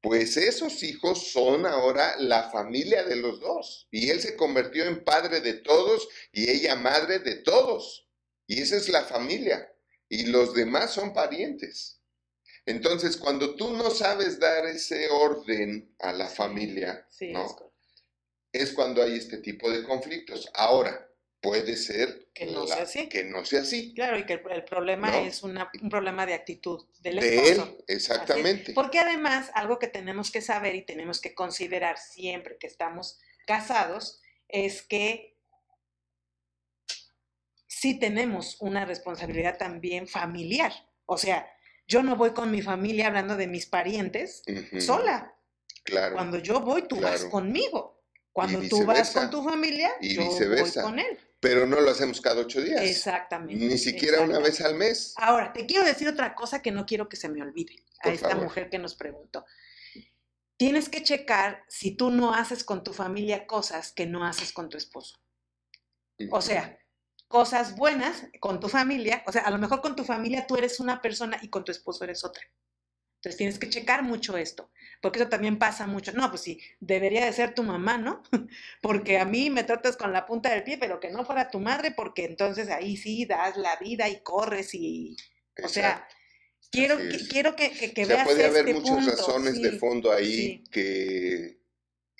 [SPEAKER 1] pues esos hijos son ahora la familia de los dos. Y él se convirtió en padre de todos y ella madre de todos. Y esa es la familia. Y los demás son parientes. Entonces, cuando tú no sabes dar ese orden a la familia, es cuando hay este tipo de conflictos. Ahora, puede ser
[SPEAKER 2] que no, sea así.
[SPEAKER 1] que no sea así.
[SPEAKER 2] Claro, y que el, problema es un problema de actitud del
[SPEAKER 1] esposo. De él, exactamente.
[SPEAKER 2] Porque además, algo que tenemos que saber y tenemos que considerar siempre que estamos casados es que sí tenemos una responsabilidad también familiar. O sea, yo no voy con mi familia hablando de mis parientes sola.
[SPEAKER 1] Claro.
[SPEAKER 2] Cuando yo voy, tú vas conmigo. Cuando tú vas con tu familia, y yo voy con él
[SPEAKER 1] pero no lo hacemos cada ocho días.
[SPEAKER 2] Exactamente.
[SPEAKER 1] Ni siquiera una vez al mes.
[SPEAKER 2] Ahora, te quiero decir otra cosa que no quiero que se me olvide a esta mujer que nos preguntó. Tienes que checar si tú no haces con tu familia cosas que no haces con tu esposo. O sea, cosas buenas con tu familia, o sea, a lo mejor con tu familia tú eres una persona y con tu esposo eres otra. Entonces tienes que checar mucho esto, porque eso también pasa mucho. No, pues sí, debería de ser tu mamá, ¿no? Porque a mí me tratas con la punta del pie, pero que no fuera tu madre, porque entonces ahí sí das la vida y corres y... O sea, quiero que, quiero que, que,
[SPEAKER 1] o sea, puede haber este muchas razones de fondo ahí que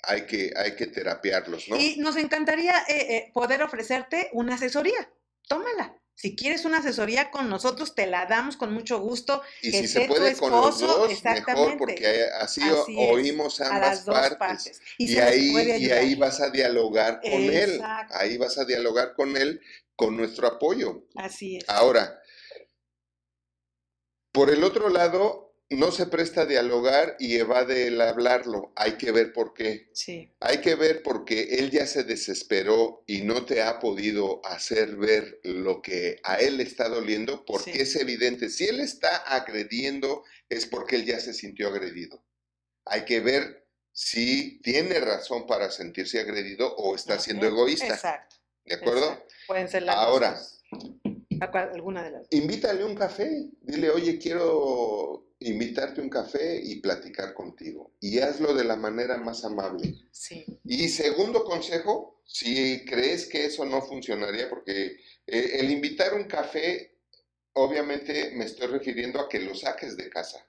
[SPEAKER 1] hay que hay que terapiarlos, ¿no?
[SPEAKER 2] Y nos encantaría eh, eh, poder ofrecerte una asesoría. Tómala. Si quieres una asesoría con nosotros, te la damos con mucho gusto.
[SPEAKER 1] Y si se puede con los dos, mejor, porque así, oímos ambas partes. Y, ahí, y ahí vas a dialogar con él. Ahí vas a dialogar con él con nuestro apoyo.
[SPEAKER 2] Así es.
[SPEAKER 1] Ahora, por el otro lado, no se presta a dialogar y evade el hablarlo. Hay que ver por qué.
[SPEAKER 2] Sí.
[SPEAKER 1] Hay que ver porque él ya se desesperó y no te ha podido hacer ver lo que a él le está doliendo porque
[SPEAKER 2] Sí.
[SPEAKER 1] es evidente. Si él está agrediendo es porque él ya se sintió agredido. Hay que ver si tiene razón para sentirse agredido o está siendo egoísta.
[SPEAKER 2] Exacto.
[SPEAKER 1] ¿De acuerdo?
[SPEAKER 2] exacto. Pueden ser las
[SPEAKER 1] Ahora.
[SPEAKER 2] cosas. Alguna de las.
[SPEAKER 1] Invítale un café. Dile, oye, quiero invitarte un café y platicar contigo. Y hazlo de la manera más amable.
[SPEAKER 2] Sí.
[SPEAKER 1] Y segundo consejo, si crees que eso no funcionaría, porque eh, el invitar un café, obviamente me estoy refiriendo a que lo saques de casa.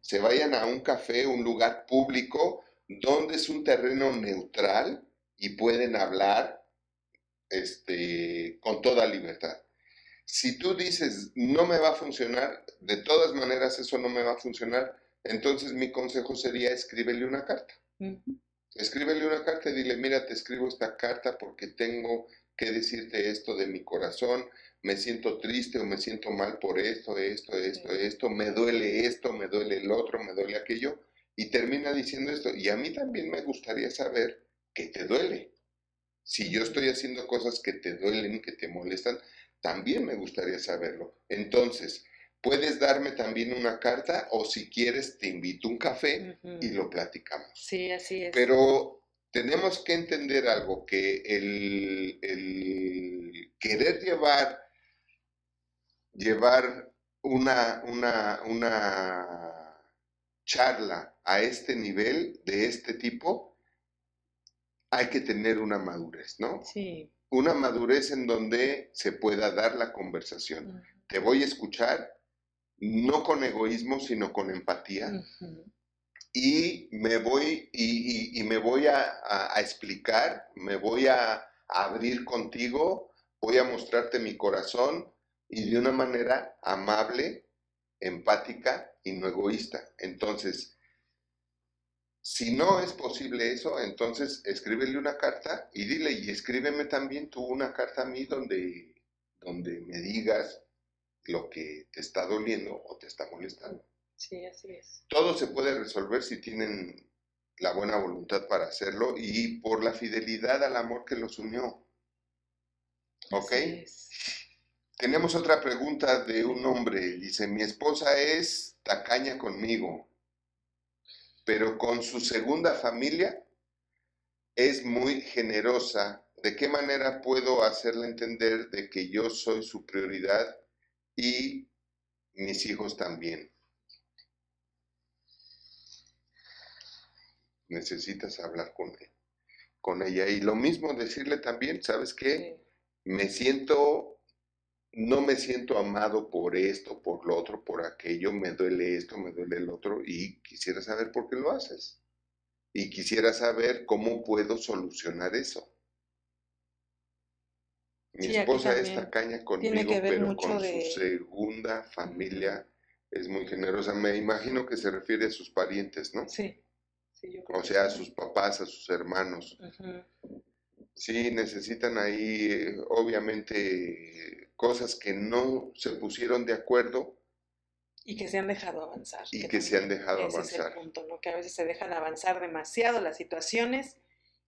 [SPEAKER 1] Se vayan a un café, un lugar público, donde es un terreno neutral y pueden hablar este, con toda libertad. Si tú dices, no me va a funcionar, de todas maneras eso no me va a funcionar, entonces mi consejo sería escríbele una carta.
[SPEAKER 2] Ujú.
[SPEAKER 1] Escríbele una carta y dile, mira, te escribo esta carta porque tengo que decirte esto de mi corazón, me siento triste o me siento mal por esto, esto, esto, esto, me duele esto, me duele el otro, me duele aquello, y termina diciendo esto. Y a mí también me gustaría saber qué te duele. Si yo estoy haciendo cosas que te duelen, que te molestan, también me gustaría saberlo. Entonces, puedes darme también una carta o si quieres te invito a un café y lo platicamos.
[SPEAKER 2] Sí, así es.
[SPEAKER 1] Pero tenemos que entender algo, que el, el querer llevar, llevar una, una, una charla a este nivel, de este tipo, hay que tener una madurez, ¿no?
[SPEAKER 2] Sí.
[SPEAKER 1] Una madurez en donde se pueda dar la conversación. Te voy a escuchar, no con egoísmo, sino con empatía y me voy y, y- y me voy a, a- a explicar, me voy a, a abrir contigo, voy a mostrarte mi corazón y de una manera amable, empática y no egoísta. Entonces, si no es posible eso, entonces escríbele una carta y dile, y escríbeme también tú una carta a mí donde, donde me digas lo que te está doliendo o te está molestando.
[SPEAKER 2] Sí, así es.
[SPEAKER 1] Todo se puede resolver si tienen la buena voluntad para hacerlo y por la fidelidad al amor que los unió. ¿Ok? Tenemos otra pregunta de un hombre. Dice, mi esposa es tacaña conmigo, pero con su segunda familia es muy generosa. ¿De qué manera puedo hacerle entender de que yo soy su prioridad y mis hijos también? Necesitas hablar con él, con ella. Y lo mismo decirle también, ¿sabes qué?
[SPEAKER 2] Sí.
[SPEAKER 1] me siento, no me siento amado por esto, por lo otro, por aquello, me duele esto, me duele el otro, y quisiera saber por qué lo haces. Y quisiera saber cómo puedo solucionar eso. Mi
[SPEAKER 2] Sí,
[SPEAKER 1] esposa es tacaña conmigo, pero con
[SPEAKER 2] de-
[SPEAKER 1] su segunda familia es muy generosa. Me imagino que se refiere a sus parientes, ¿no?
[SPEAKER 2] Sí. Sí, yo creo
[SPEAKER 1] O sea, a sus papás, a sus hermanos. Sí, necesitan ahí, eh, obviamente, cosas que no se pusieron de acuerdo
[SPEAKER 2] Y que se han dejado avanzar.
[SPEAKER 1] y que se han dejado
[SPEAKER 2] ese es el
[SPEAKER 1] avanzar.
[SPEAKER 2] punto, ¿no? Que a veces se dejan avanzar demasiado las situaciones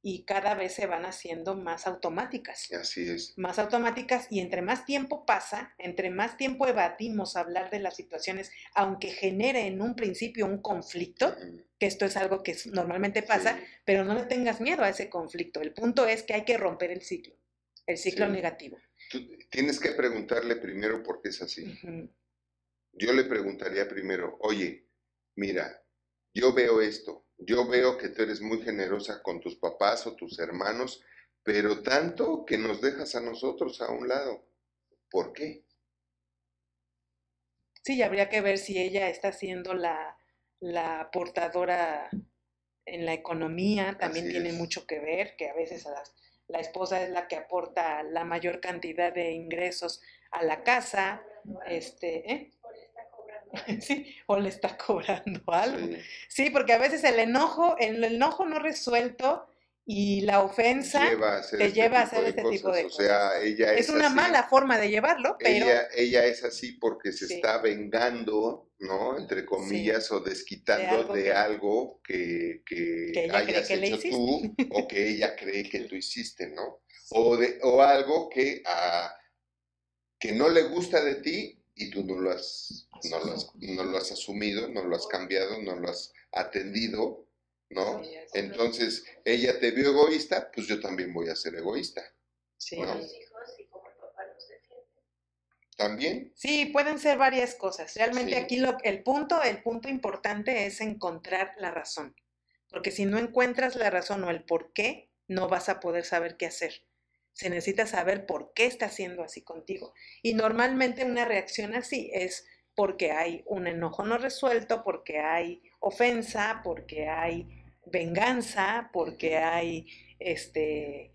[SPEAKER 2] y cada vez se van haciendo más automáticas.
[SPEAKER 1] Así es.
[SPEAKER 2] Más automáticas y entre más tiempo pasa, entre más tiempo evadimos hablar de las situaciones, aunque genere en un principio un conflicto, que esto es algo que normalmente pasa,
[SPEAKER 1] sí,
[SPEAKER 2] pero no le tengas miedo a ese conflicto. El punto es que hay que romper el ciclo, el ciclo
[SPEAKER 1] Sí.
[SPEAKER 2] negativo.
[SPEAKER 1] Tú tienes que preguntarle primero por qué es así. Yo le preguntaría primero, oye, mira, yo veo esto, yo veo que tú eres muy generosa con tus papás o tus hermanos, pero tanto que nos dejas a nosotros a un lado. ¿Por qué?
[SPEAKER 2] Sí, y habría que ver si ella está siendo la, la portadora en la economía, también
[SPEAKER 1] Así
[SPEAKER 2] tiene
[SPEAKER 1] es.
[SPEAKER 2] mucho que ver, que a veces a las- la esposa es la que aporta la mayor cantidad de ingresos a la casa, este, ¿eh? Sí, o le está cobrando algo.
[SPEAKER 1] Sí,
[SPEAKER 2] porque a veces el enojo, el enojo no resuelto y la ofensa
[SPEAKER 1] lleva a hacer
[SPEAKER 2] te
[SPEAKER 1] este
[SPEAKER 2] lleva a hacer
[SPEAKER 1] de
[SPEAKER 2] este
[SPEAKER 1] cosas.
[SPEAKER 2] tipo de
[SPEAKER 1] O sea, ella es,
[SPEAKER 2] es una
[SPEAKER 1] así.
[SPEAKER 2] mala forma de llevarlo, pero
[SPEAKER 1] Ella, ella es así porque se
[SPEAKER 2] Sí.
[SPEAKER 1] está vengando, ¿no? Entre comillas, o desquitando
[SPEAKER 2] De
[SPEAKER 1] de
[SPEAKER 2] algo
[SPEAKER 1] que, que, hayas
[SPEAKER 2] que
[SPEAKER 1] hecho tú o que ella cree que tú hiciste, ¿no? O, de, o algo que, ah, que no le gusta de ti y tú no lo, has, no, lo has, no lo has asumido, no lo has cambiado, no lo has atendido, ¿no? Entonces, ella te vio egoísta, pues yo también voy a ser egoísta.
[SPEAKER 2] sí.
[SPEAKER 1] ¿no?
[SPEAKER 3] los hijos y como el papá los defiende.
[SPEAKER 1] También,
[SPEAKER 2] Sí, pueden ser varias cosas. Realmente
[SPEAKER 1] Sí.
[SPEAKER 2] aquí lo, el punto, el punto importante es encontrar la razón. Porque si no encuentras la razón o el por qué, no vas a poder saber qué hacer. Se necesita saber por qué está haciendo así contigo. Y normalmente una reacción así es porque hay un enojo no resuelto, porque hay ofensa, porque hay venganza, porque hay este,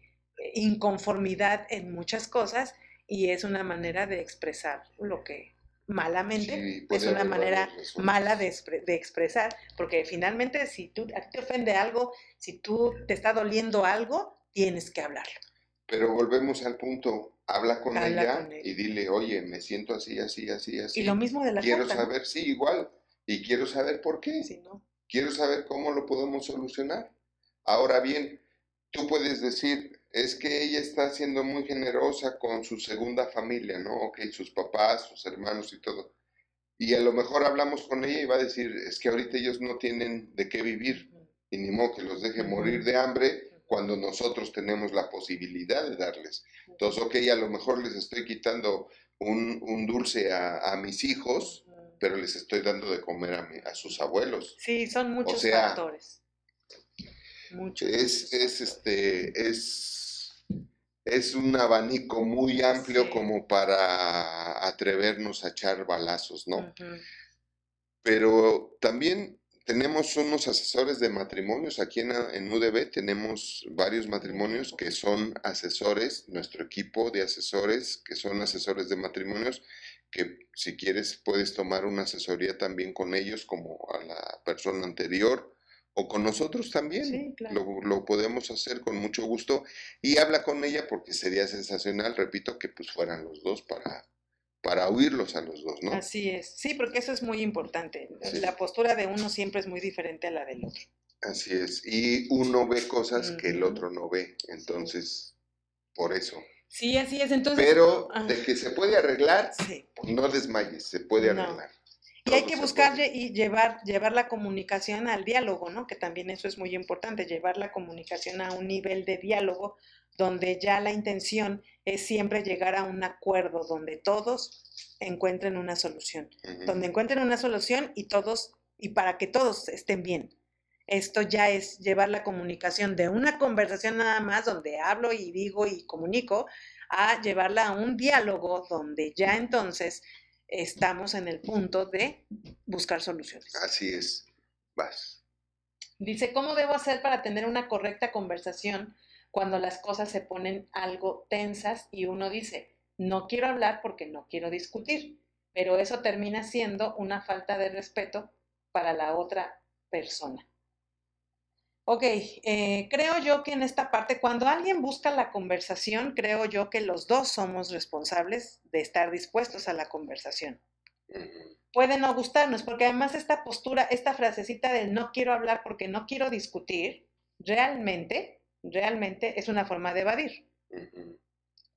[SPEAKER 2] inconformidad en muchas cosas y es una manera de expresar lo que malamente
[SPEAKER 1] sí,
[SPEAKER 2] es una manera mala de, de expresar, porque finalmente si tú a ti te ofende algo, si tú te está doliendo algo, tienes que hablarlo.
[SPEAKER 1] Pero volvemos al punto, habla con
[SPEAKER 2] Habla
[SPEAKER 1] ella
[SPEAKER 2] con
[SPEAKER 1] y dile, oye, me siento así, así, así, así.
[SPEAKER 2] Y lo mismo de la
[SPEAKER 1] Quiero
[SPEAKER 2] carta, ¿no?
[SPEAKER 1] saber, sí, igual. Y quiero saber por qué.
[SPEAKER 2] No,
[SPEAKER 1] Quiero saber cómo lo podemos solucionar. Ahora bien, tú puedes decir, es que ella está siendo muy generosa con su segunda familia, ¿no? Ok, sus papás, sus hermanos y todo. Y a lo mejor hablamos con ella y va a decir, es que ahorita ellos no tienen de qué vivir. Y ni modo que los deje morir de hambre cuando nosotros tenemos la posibilidad de darles. Entonces, ok, a lo mejor les estoy quitando un, un dulce a, a mis hijos, pero les estoy dando de comer a, mi- a sus abuelos.
[SPEAKER 2] Sí, son muchos
[SPEAKER 1] sea,
[SPEAKER 2] factores. Muchos.
[SPEAKER 1] Es, es, este, es, es un abanico muy amplio
[SPEAKER 2] Sí.
[SPEAKER 1] como para atrevernos a echar balazos, ¿no? Pero también tenemos unos asesores de matrimonios. Aquí en, en UDB tenemos varios matrimonios que son asesores, nuestro equipo de asesores que son asesores de matrimonios, que si quieres puedes tomar una asesoría también con ellos como a la persona anterior o con nosotros también.
[SPEAKER 2] Sí, claro.
[SPEAKER 1] Lo, lo podemos hacer con mucho gusto y habla con ella porque sería sensacional, repito, que pues fueran los dos para, para oírlos a los dos, ¿no?
[SPEAKER 2] Así es. Sí, porque eso es muy importante.
[SPEAKER 1] Sí.
[SPEAKER 2] La postura de uno siempre es muy diferente a la del otro.
[SPEAKER 1] Así es. Y uno ve cosas que el otro no ve. Entonces, por eso.
[SPEAKER 2] Sí, así es. Entonces,
[SPEAKER 1] Pero
[SPEAKER 2] ah,
[SPEAKER 1] de que se puede arreglar,
[SPEAKER 2] sí.
[SPEAKER 1] no desmayes, se puede
[SPEAKER 2] No. Y hay que
[SPEAKER 1] se
[SPEAKER 2] buscar
[SPEAKER 1] puede.
[SPEAKER 2] lle- y llevar, llevar la comunicación al diálogo, ¿no? Que también eso es muy importante, llevar la comunicación a un nivel de diálogo donde ya la intención es siempre llegar a un acuerdo, donde todos encuentren una solución, donde encuentren una solución y todos, y para que todos estén bien. Esto ya es llevar la comunicación de una conversación nada más donde hablo y digo y comunico a llevarla a un diálogo donde ya entonces estamos en el punto de buscar soluciones.
[SPEAKER 1] Así es. Vas.
[SPEAKER 2] Dice, ¿cómo debo hacer para tener una correcta conversación cuando las cosas se ponen algo tensas y uno dice, no quiero hablar porque no quiero discutir, pero eso termina siendo una falta de respeto para la otra persona? Ok, eh, creo yo que en esta parte, cuando alguien busca la conversación, creo yo que los dos somos responsables de estar dispuestos a la conversación. Puede no gustarnos, porque además esta postura, esta frasecita del no quiero hablar porque no quiero discutir, realmente, realmente es una forma de evadir.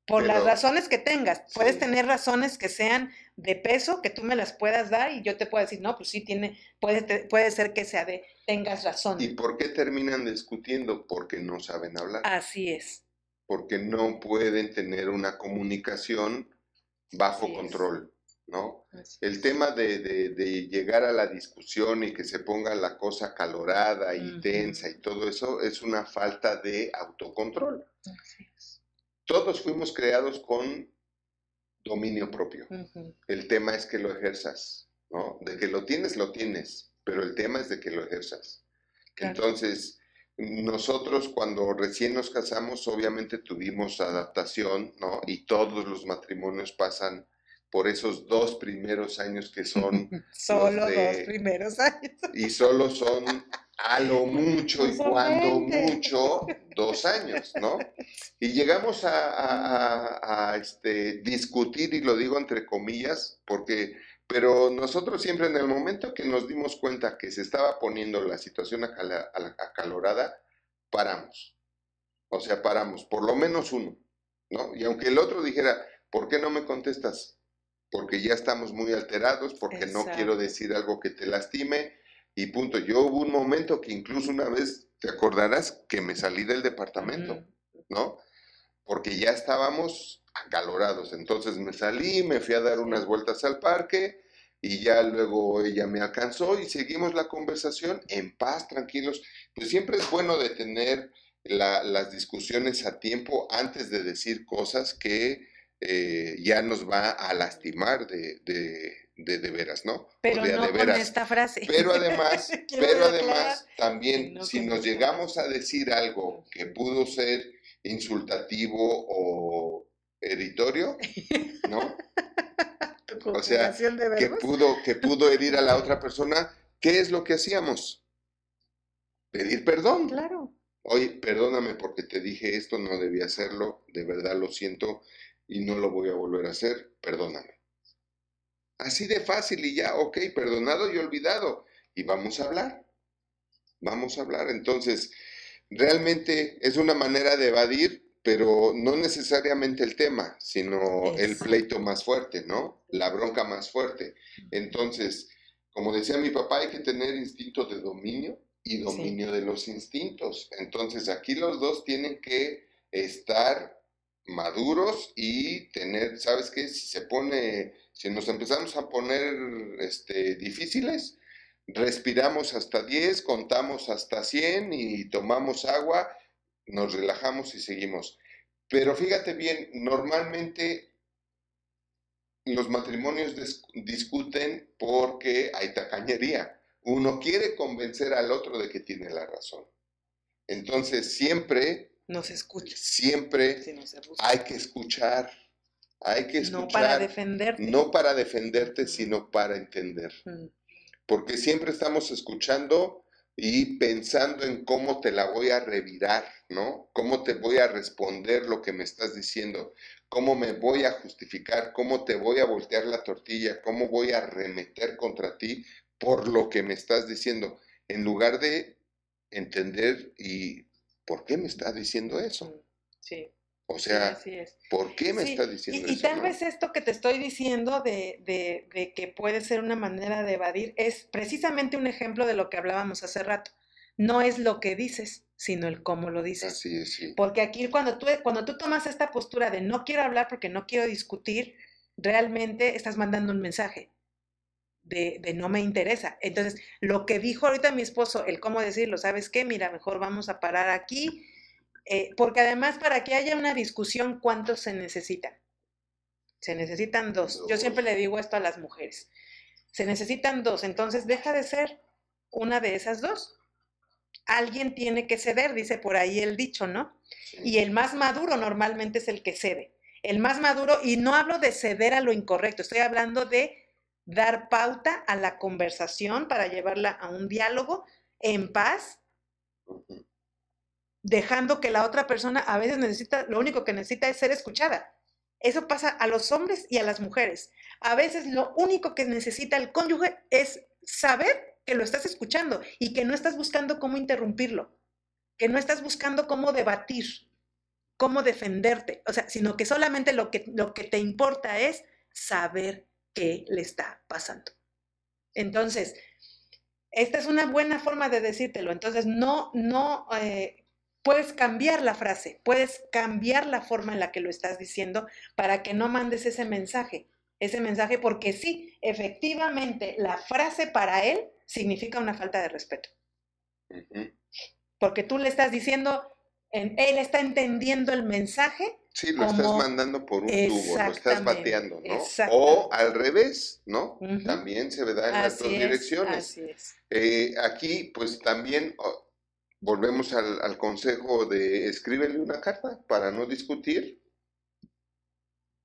[SPEAKER 2] Por las razones que tengas. Puedes
[SPEAKER 1] Sí.
[SPEAKER 2] tener razones que sean de peso, que tú me las puedas dar y yo te puedo decir, no, pues sí, tiene, puede, te- puede ser que sea de, tengas razón.
[SPEAKER 1] ¿Y por qué terminan discutiendo? Porque no saben hablar.
[SPEAKER 2] Así es.
[SPEAKER 1] Porque no pueden tener una comunicación bajo
[SPEAKER 2] Así es.
[SPEAKER 1] control, ¿no?
[SPEAKER 2] así
[SPEAKER 1] El
[SPEAKER 2] es.
[SPEAKER 1] tema de, de- de llegar a la discusión y que se ponga la cosa calorada y tensa y todo eso es una falta de autocontrol.
[SPEAKER 2] Así es.
[SPEAKER 1] Todos fuimos creados con dominio propio. El tema es que lo ejerzas, ¿no? De que lo tienes, lo tienes, pero el tema es de que lo ejerzas.
[SPEAKER 2] Claro.
[SPEAKER 1] Entonces, nosotros cuando recién nos casamos, obviamente tuvimos adaptación, ¿no? Y todos los matrimonios pasan por esos dos primeros años que son
[SPEAKER 2] Solo
[SPEAKER 1] de-
[SPEAKER 2] dos primeros años.
[SPEAKER 1] y solo son a lo mucho y cuando
[SPEAKER 2] 20.
[SPEAKER 1] mucho, dos años, ¿no? Y llegamos a, a- a- a, este, discutir, y lo digo entre comillas, porque, pero nosotros siempre en el momento que nos dimos cuenta que se estaba poniendo la situación acala- ala- acalorada, paramos. O sea, paramos, por lo menos uno, ¿no? Y aunque el otro dijera, ¿por qué no me contestas? Porque ya estamos muy alterados, porque no quiero decir algo que te lastime, y punto. Yo hubo un momento que incluso una vez, te acordarás, que me salí del departamento. ¿no? Porque ya estábamos acalorados. Entonces me salí, me fui a dar unas vueltas al parque y ya luego ella me alcanzó y seguimos la conversación en paz, tranquilos. Pues siempre es bueno detener la- las discusiones a tiempo antes de decir cosas que eh, ya nos va a lastimar de, de, de, de veras, ¿no? O
[SPEAKER 2] Pero
[SPEAKER 1] de
[SPEAKER 2] no
[SPEAKER 1] de
[SPEAKER 2] con esta frase.
[SPEAKER 1] Pero además, pero además, también,
[SPEAKER 2] no
[SPEAKER 1] si nos llegamos a decir algo que pudo ser insultativo o editorio, ¿no? O sea,
[SPEAKER 2] de
[SPEAKER 1] Que pudo, que pudo herir a la otra persona, ¿qué es lo que hacíamos? Pedir perdón.
[SPEAKER 2] Claro.
[SPEAKER 1] Oye, perdóname porque te dije esto, no debía hacerlo, de verdad lo siento y no lo voy a volver a hacer, perdóname. Así de fácil y ya, ok, perdonado y olvidado. Y vamos a hablar, vamos a hablar. Entonces, realmente es una manera de evadir, pero no necesariamente el tema, sino el pleito más fuerte, ¿no? La bronca más fuerte. Entonces, como decía mi papá, hay que tener instinto de dominio y
[SPEAKER 2] Sí.
[SPEAKER 1] dominio de los instintos. Entonces, aquí los dos tienen que estar maduros y tener, ¿sabes qué? Si se pone, si nos empezamos a poner este, difíciles, respiramos hasta 10, contamos hasta 100 y tomamos agua, nos relajamos y seguimos. Pero fíjate bien, normalmente los matrimonios dis- discuten porque hay tacañería. Uno quiere convencer al otro de que tiene la razón. Entonces, siempre,
[SPEAKER 2] No se escucha.
[SPEAKER 1] siempre
[SPEAKER 2] Si
[SPEAKER 1] hay que escuchar. Hay que
[SPEAKER 2] No para
[SPEAKER 1] escuchar,
[SPEAKER 2] defenderte.
[SPEAKER 1] no para defenderte, sino para entender.
[SPEAKER 2] Mm.
[SPEAKER 1] Porque siempre estamos escuchando y pensando en cómo te la voy a revirar, ¿no? Cómo te voy a responder lo que me estás diciendo, cómo me voy a justificar, cómo te voy a voltear la tortilla, cómo voy a remeter contra ti por lo que me estás diciendo, en lugar de entender y ¿por qué me está diciendo eso?
[SPEAKER 2] Sí,
[SPEAKER 1] O
[SPEAKER 2] sí,
[SPEAKER 1] sea,
[SPEAKER 2] así es.
[SPEAKER 1] ¿por qué me
[SPEAKER 2] Sí,
[SPEAKER 1] está diciendo
[SPEAKER 2] Y, y
[SPEAKER 1] eso?
[SPEAKER 2] tal
[SPEAKER 1] no?
[SPEAKER 2] vez esto que te estoy diciendo de, de- de que puede ser una manera de evadir es precisamente un ejemplo de lo que hablábamos hace rato. No es lo que dices, sino el cómo lo dices.
[SPEAKER 1] Así es, sí.
[SPEAKER 2] Porque aquí cuando tú, cuando tú tomas esta postura de no quiero hablar porque no quiero discutir, realmente estás mandando un mensaje de, de no me interesa. Entonces, lo que dijo ahorita mi esposo, el cómo decirlo, ¿sabes qué? Mira, mejor vamos a parar aquí, eh, porque además para que haya una discusión, ¿cuántos se necesitan? Se necesitan dos. Yo siempre le digo esto a las mujeres. Se necesitan dos, entonces deja de ser una de esas dos. Alguien tiene que ceder, dice por ahí el dicho, ¿no? Y el más maduro normalmente es el que cede. El más maduro, y no hablo de ceder a lo incorrecto, estoy hablando de dar pauta a la conversación para llevarla a un diálogo en paz, dejando que la otra persona a veces necesita, lo único que necesita es ser escuchada. Eso pasa a los hombres y a las mujeres. A veces lo único que necesita el cónyuge es saber que lo estás escuchando y que no estás buscando cómo interrumpirlo, que no estás buscando cómo debatir, cómo defenderte, o sea, sino que solamente lo que, lo que te importa es saber qué le está pasando. Entonces, esta es una buena forma de decírtelo. Entonces, no, no, eh, puedes cambiar la frase, puedes cambiar la forma en la que lo estás diciendo para que no mandes ese mensaje, ese mensaje, porque sí, efectivamente, la frase para él significa una falta de respeto, porque tú le estás diciendo, en- él está entendiendo el mensaje
[SPEAKER 1] Sí, lo estás mandando por un tubo, lo estás bateando, ¿no? O al revés, ¿no? También se da en las dos
[SPEAKER 2] Así es,
[SPEAKER 1] direcciones.
[SPEAKER 2] así es.
[SPEAKER 1] Eh, aquí, pues también oh, volvemos al, al consejo de escríbele una carta para no discutir.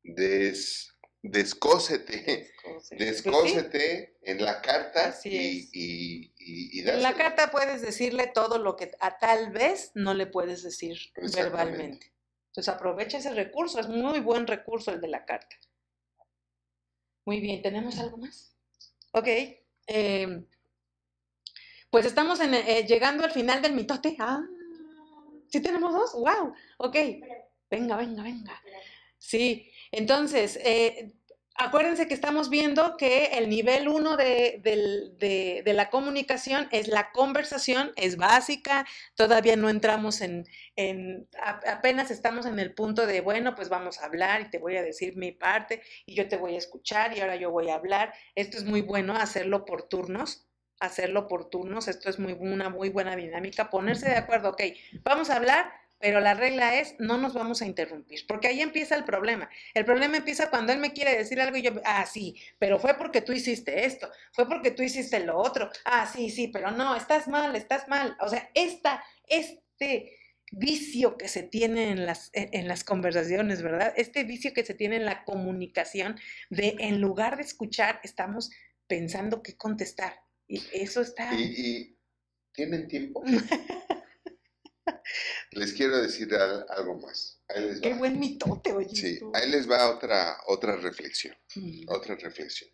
[SPEAKER 1] Des- descósete,
[SPEAKER 2] Descósete. Sí,
[SPEAKER 1] descósete en la carta y, y, y, y
[SPEAKER 2] En la carta puedes decirle todo lo que a tal vez no le puedes decir verbalmente. Entonces aprovecha ese recurso, es muy buen recurso el de la carta. Muy bien, ¿tenemos algo más? Ok, em, pues estamos eh, llegando al final del mitote. Ah, ¿sí tenemos dos? ¡Wow! Ok, venga, venga, venga. Sí, entonces, eh, acuérdense que estamos viendo que el nivel uno de, del- de- de la comunicación es la conversación, es básica, todavía no entramos en, en- apenas estamos en el punto de, bueno, pues vamos a hablar y te voy a decir mi parte y yo te voy a escuchar y ahora yo voy a hablar. Esto es muy bueno, hacerlo por turnos, hacerlo por turnos, esto es muy, una muy buena dinámica, ponerse de acuerdo, ok, vamos a hablar. Pero la regla es, no nos vamos a interrumpir, porque ahí empieza el problema. El problema empieza cuando él me quiere decir algo y yo, ah, sí, pero fue porque tú hiciste esto, fue porque tú hiciste lo otro. Ah, sí, sí, pero no, estás mal, estás mal. O sea, esta, este vicio que se tiene en las, en las conversaciones, ¿verdad? Este vicio que se tiene en la comunicación de en lugar de escuchar, estamos pensando qué contestar. Y eso está...
[SPEAKER 1] ¿Y, y tienen tiempo? Les quiero decir al- algo más. Ahí les
[SPEAKER 2] Qué
[SPEAKER 1] va.
[SPEAKER 2] buen mitote, oye.
[SPEAKER 1] Sí,
[SPEAKER 2] tú.
[SPEAKER 1] ahí les va otra, otra reflexión.
[SPEAKER 2] Mm.
[SPEAKER 1] Otra reflexión.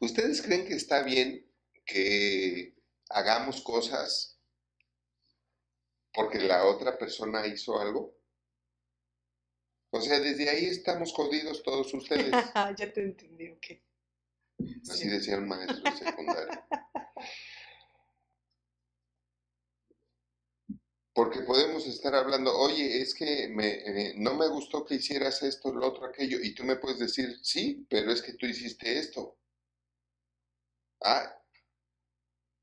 [SPEAKER 1] ¿Ustedes creen que está bien que hagamos cosas porque la otra persona hizo algo? O sea, desde ahí estamos jodidos todos ustedes.
[SPEAKER 2] ya te entendí, ok.
[SPEAKER 1] Así
[SPEAKER 2] Sí.
[SPEAKER 1] decía un maestro de Porque podemos estar hablando, oye, es que me, eh, no me gustó que hicieras esto, lo otro, aquello, y tú me puedes decir, sí, pero es que tú hiciste esto. Ah,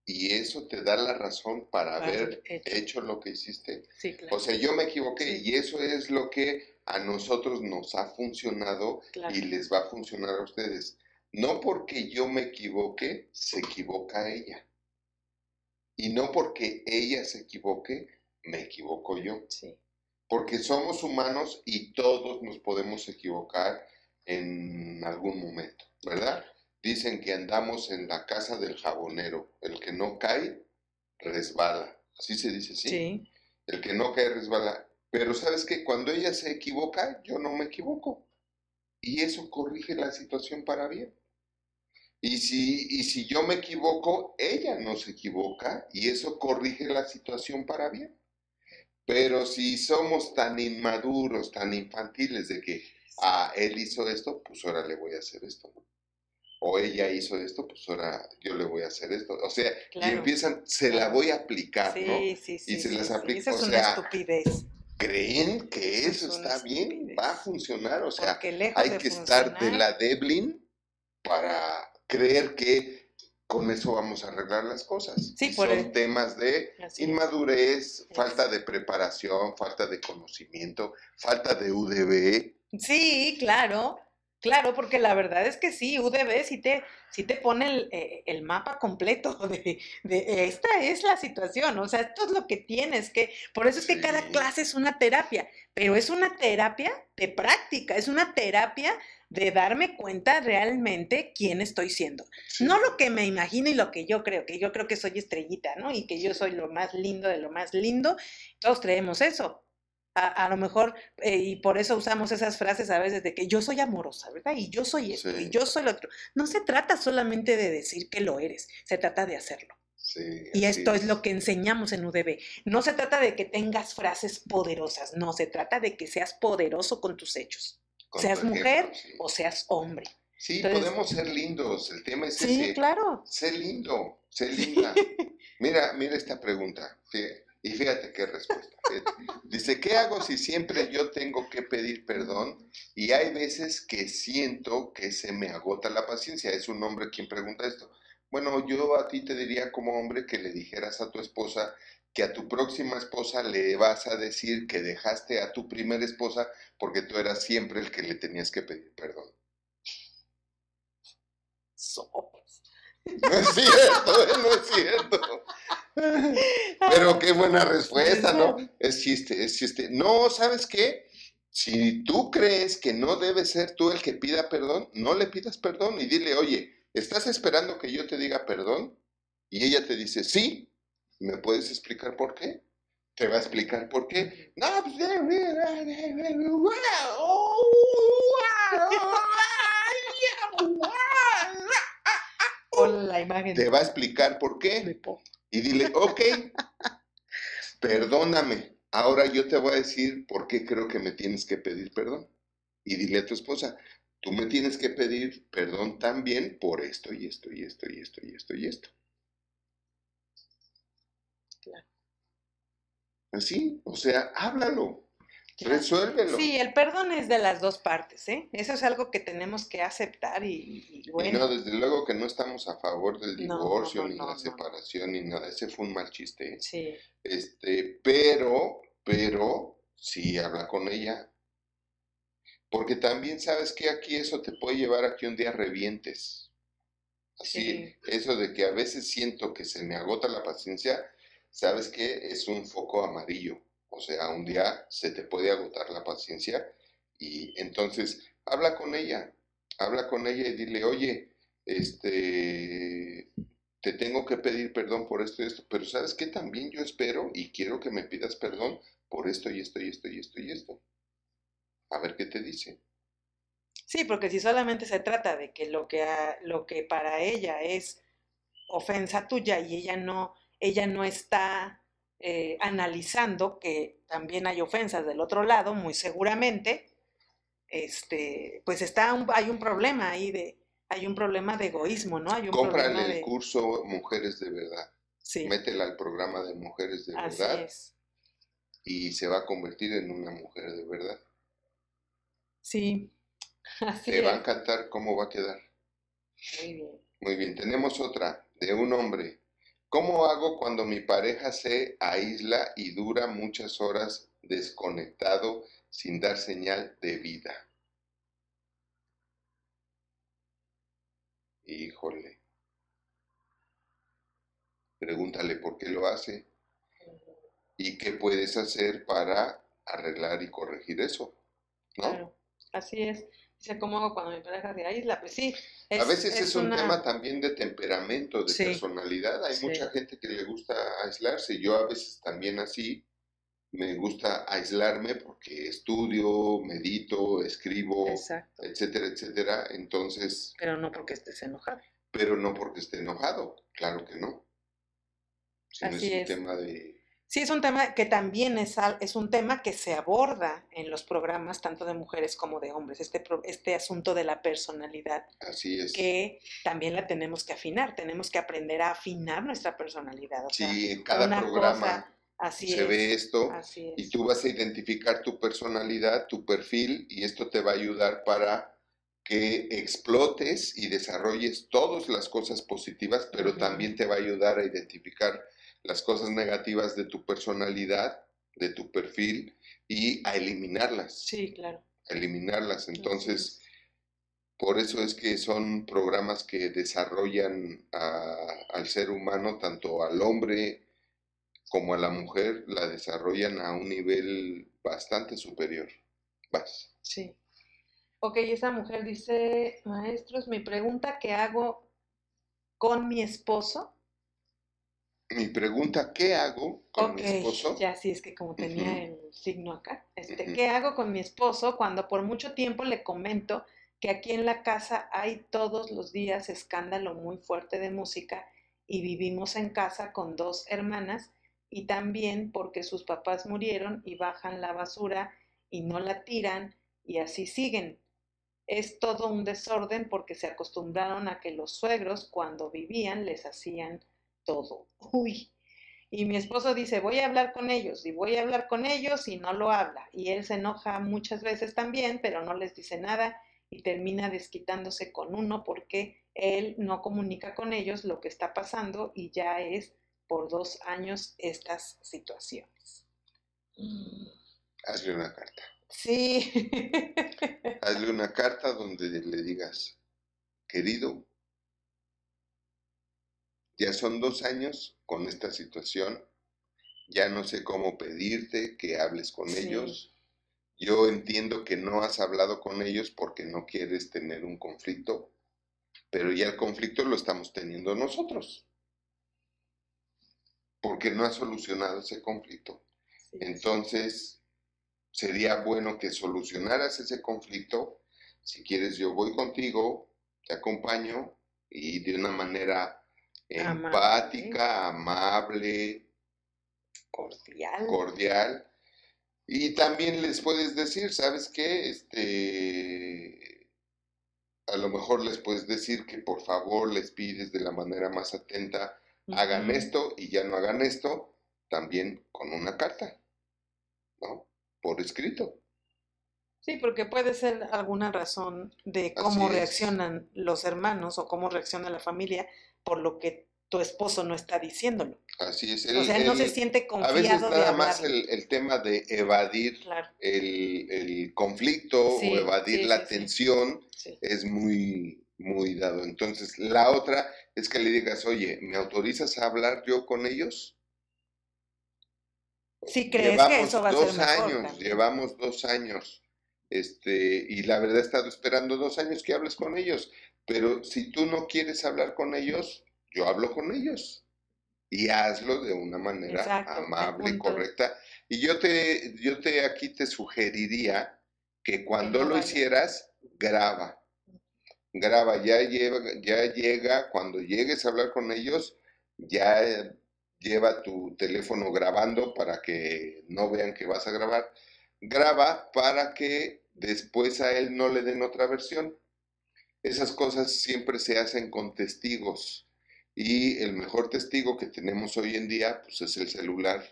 [SPEAKER 1] y eso te da la razón para haber
[SPEAKER 2] hecho.
[SPEAKER 1] hecho lo que hiciste.
[SPEAKER 2] Sí, claro.
[SPEAKER 1] O sea, yo me equivoqué
[SPEAKER 2] Sí.
[SPEAKER 1] y eso es lo que a nosotros nos ha funcionado
[SPEAKER 2] claro.
[SPEAKER 1] y les va a funcionar a ustedes. No porque yo me equivoque, se equivoca ella. Y no porque ella se equivoque, me equivoco yo.
[SPEAKER 2] Sí.
[SPEAKER 1] Porque somos humanos y todos nos podemos equivocar en algún momento, ¿verdad? Dicen que andamos en la casa del jabonero. El que no cae, resbala. Así se dice, ¿sí?
[SPEAKER 2] Sí.
[SPEAKER 1] El que no cae, resbala. Pero sabes que cuando ella se equivoca, yo no me equivoco. Y eso corrige la situación para bien. Y si, y si yo me equivoco, ella no se equivoca y eso corrige la situación para bien. Pero si somos tan inmaduros, tan infantiles de que, ah, él hizo esto, pues ahora le voy a hacer esto. ¿no? O ella hizo esto, pues ahora yo le voy a hacer esto. O sea, y empiezan, se la voy a aplicar, ¿no?
[SPEAKER 2] Sí, sí, sí.
[SPEAKER 1] Y se
[SPEAKER 2] sí.
[SPEAKER 1] aplica,
[SPEAKER 2] Esa es
[SPEAKER 1] o
[SPEAKER 2] una
[SPEAKER 1] sea,
[SPEAKER 2] estupidez.
[SPEAKER 1] ¿Creen que
[SPEAKER 2] Eso es
[SPEAKER 1] está bien? Va a funcionar. O sea, hay que estar de la Deblin para creer que con eso vamos a arreglar las cosas.
[SPEAKER 2] Sí, por
[SPEAKER 1] son
[SPEAKER 2] el-
[SPEAKER 1] temas de
[SPEAKER 2] así es.
[SPEAKER 1] inmadurez, falta de preparación, falta de conocimiento, falta de UDB.
[SPEAKER 2] Sí, claro, claro, porque la verdad es que sí, UDB sí te, sí te pone el, eh, el mapa completo de, de esta es la situación, o sea, esto es lo que tienes que, por eso es que cada clase es una terapia, pero es una terapia de práctica, es una terapia de darme cuenta realmente quién estoy siendo.
[SPEAKER 1] Sí.
[SPEAKER 2] No lo que me imagino y lo que yo creo, que yo creo que soy estrellita, ¿no? Y que yo soy lo más lindo de lo más lindo. Todos creemos eso. A, a lo mejor, eh, y por eso usamos esas frases a veces de que yo soy amorosa, ¿verdad? Y yo soy esto, y yo soy lo otro. No se trata solamente de decir que lo eres, se trata de hacerlo.
[SPEAKER 1] Sí,
[SPEAKER 2] Y esto es lo que enseñamos en UDB. No se trata de que tengas frases poderosas, no, se trata de que seas poderoso con tus hechos, seas mujer
[SPEAKER 1] ejemplo, sí.
[SPEAKER 2] o seas hombre.
[SPEAKER 1] Sí,
[SPEAKER 2] Entonces-
[SPEAKER 1] podemos ser lindos. El tema es
[SPEAKER 2] Sí,
[SPEAKER 1] ese.
[SPEAKER 2] claro.
[SPEAKER 1] Sé lindo, sé linda. Mira, mira esta pregunta. Y fíjate qué respuesta. fíjate. Dice, ¿qué hago si siempre yo tengo que pedir perdón? Y hay veces que siento que se me agota la paciencia. Es un hombre quien pregunta esto. Bueno, yo a ti te diría como hombre que le dijeras a tu esposa que a tu próxima esposa le vas a decir que dejaste a tu primera esposa porque tú eras siempre el que le tenías que pedir perdón.
[SPEAKER 2] Sopas.
[SPEAKER 1] No es cierto, ¿eh? no es cierto. Pero qué buena respuesta, ¿no? Es chiste, es chiste. No, ¿sabes qué? Si tú crees que no debes ser tú el que pida perdón, no le pidas perdón y dile, oye, ¿estás esperando que yo te diga perdón? Y ella te dice, sí, ¿me puedes explicar por qué? Te va a explicar por qué. No, pues,
[SPEAKER 2] Pon la imagen.
[SPEAKER 1] te va a explicar por qué. Y dile, ok, perdóname. Ahora yo te voy a decir por qué creo que me tienes que pedir perdón. Y dile a tu esposa, tú me tienes que pedir perdón también por esto y esto y esto y esto y esto y esto.
[SPEAKER 2] Claro.
[SPEAKER 1] Así, o sea, háblalo,
[SPEAKER 2] Claro.
[SPEAKER 1] resuélvelo.
[SPEAKER 2] Sí, el perdón es de las dos partes, ¿eh? Eso es algo que tenemos que aceptar y, y
[SPEAKER 1] Y
[SPEAKER 2] bueno.
[SPEAKER 1] no, desde luego que no estamos a favor del
[SPEAKER 2] No, no,
[SPEAKER 1] divorcio,
[SPEAKER 2] no,
[SPEAKER 1] ni
[SPEAKER 2] no,
[SPEAKER 1] la
[SPEAKER 2] no.
[SPEAKER 1] separación, ni nada. Ese fue un mal chiste. ¿eh?
[SPEAKER 2] Sí,
[SPEAKER 1] Este, pero, pero, sí habla con ella. Porque también sabes que aquí eso te puede llevar a que un día revientes. Así,
[SPEAKER 2] Sí.
[SPEAKER 1] eso de que a veces siento que se me agota la paciencia, sabes que es un foco amarillo. O sea, un día se te puede agotar la paciencia y entonces habla con ella, habla con ella y dile, oye, este, te tengo que pedir perdón por esto y esto, pero sabes que también yo espero y quiero que me pidas perdón por esto y esto y esto y esto y esto. A ver qué te dice.
[SPEAKER 2] Sí, porque si solamente se trata de que lo que, lo que para ella es ofensa tuya y ella no, ella no está eh, analizando que también hay ofensas del otro lado, muy seguramente, este, pues está un- hay un problema ahí de, hay un problema de egoísmo, ¿no? Hay un
[SPEAKER 1] Cómprale
[SPEAKER 2] problema
[SPEAKER 1] el curso Mujeres de Verdad.
[SPEAKER 2] sí,
[SPEAKER 1] Métela al programa de Mujeres de
[SPEAKER 2] así
[SPEAKER 1] Verdad
[SPEAKER 2] es,
[SPEAKER 1] y se va a convertir en una mujer de verdad.
[SPEAKER 2] sí, así
[SPEAKER 1] Te va a
[SPEAKER 2] es,
[SPEAKER 1] encantar cómo va a quedar.
[SPEAKER 2] muy bien.
[SPEAKER 1] Muy bien, tenemos otra de un hombre. ¿Cómo hago cuando mi pareja se aísla y dura muchas horas desconectado sin dar señal de vida? Híjole. Pregúntale por qué lo hace y qué puedes hacer para arreglar y corregir eso, ¿no?
[SPEAKER 2] Claro, así es. ¿Cómo hago cuando mi pareja se aísla? Pues sí,
[SPEAKER 1] A
[SPEAKER 2] es,
[SPEAKER 1] veces es, un
[SPEAKER 2] una-
[SPEAKER 1] tema también de temperamento, de
[SPEAKER 2] Sí.
[SPEAKER 1] personalidad. Hay
[SPEAKER 2] Sí.
[SPEAKER 1] mucha gente que le gusta aislarse. Yo a veces también así me gusta aislarme porque estudio, medito, escribo,
[SPEAKER 2] Exacto,
[SPEAKER 1] etcétera, etcétera. Entonces,
[SPEAKER 2] pero no porque estés enojado.
[SPEAKER 1] pero no porque esté enojado, claro que no. Sino
[SPEAKER 2] Así
[SPEAKER 1] es un
[SPEAKER 2] es.
[SPEAKER 1] tema de...
[SPEAKER 2] Sí, es un tema que también es, es un tema que se aborda en los programas tanto de mujeres como de hombres, este, este asunto de la personalidad,
[SPEAKER 1] Así es.
[SPEAKER 2] que también la tenemos que afinar, tenemos que aprender a afinar nuestra personalidad. O sea,
[SPEAKER 1] Sí, en cada programa
[SPEAKER 2] cosa, así
[SPEAKER 1] se
[SPEAKER 2] es,
[SPEAKER 1] ve esto.
[SPEAKER 2] así
[SPEAKER 1] Y tú vas a identificar tu personalidad, tu perfil, y esto te va a ayudar para que explotes y desarrolles todas las cosas positivas, pero también te va a ayudar a identificar las cosas negativas de tu personalidad, de tu perfil, y a eliminarlas,
[SPEAKER 2] Sí, claro.
[SPEAKER 1] a eliminarlas. Entonces,
[SPEAKER 2] es.
[SPEAKER 1] por eso es que son programas que desarrollan a- al ser humano, tanto al hombre como a la mujer, la desarrollan a un nivel bastante superior. Vas.
[SPEAKER 2] Sí. Ok, esa mujer dice, maestros, mi pregunta, ¿qué hago con mi esposo?
[SPEAKER 1] Mi pregunta, ¿qué hago con mi esposo?
[SPEAKER 2] ya sí, es que como tenía el signo acá. Este. ¿qué hago con mi esposo cuando por mucho tiempo le comento que aquí en la casa hay todos los días escándalo muy fuerte de música y vivimos en casa con dos hermanas y también porque sus papás murieron y bajan la basura y no la tiran y así siguen? Es todo un desorden porque se acostumbraron a que los suegros cuando vivían les hacían todo. Uy. Y mi esposo dice, voy a hablar con ellos y voy a hablar con ellos y no lo habla. Y él se enoja muchas veces también, pero no les dice nada y termina desquitándose con uno porque él no comunica con ellos lo que está pasando y ya es por dos años estas situaciones. Mm,
[SPEAKER 1] Hazle una carta.
[SPEAKER 2] Sí.
[SPEAKER 1] Hazle una carta donde le digas, querido, ya son dos años con esta situación, ya no sé cómo pedirte que hables con
[SPEAKER 2] Sí.
[SPEAKER 1] ellos, yo entiendo que no has hablado con ellos porque no quieres tener un conflicto, pero ya el conflicto lo estamos teniendo nosotros, porque no has solucionado ese conflicto. Entonces, sería bueno que solucionaras ese conflicto. Si quieres, yo voy contigo, te acompaño y de una manera empática, amable,
[SPEAKER 2] cordial.
[SPEAKER 1] cordial. Y también les puedes decir, ¿sabes qué? Este, a lo mejor les puedes decir que por favor les pides de la manera más atenta, hagan esto y ya no hagan esto, también con una carta, ¿no? Por escrito.
[SPEAKER 2] Sí, porque puede ser alguna razón de cómo reaccionan los hermanos o cómo reacciona la familia por lo que tu esposo no está diciéndolo.
[SPEAKER 1] Así es.
[SPEAKER 2] o sea, no se siente confiado.
[SPEAKER 1] A veces nada más el, tema de evadir el, conflicto o evadir la tensión es muy, muy dado. Entonces, la otra es que le digas, oye, ¿me autorizas a hablar yo con ellos?
[SPEAKER 2] Sí, crees que eso va a ser
[SPEAKER 1] mejor años, llevamos dos años. Este, y la verdad he estado esperando dos años que hables con ellos. Pero si tú no quieres hablar con ellos, yo hablo con ellos. Y hazlo de una manera amable y correcta. Y yo te, yo te aquí te sugeriría que cuando lo hicieras, graba. Graba, ya, lleva, ya llega, cuando llegues a hablar con ellos, ya lleva tu teléfono grabando para que no vean que vas a grabar. Graba para que después a él no le den otra versión. Esas cosas siempre se hacen con testigos y el mejor testigo que tenemos hoy en día pues es el celular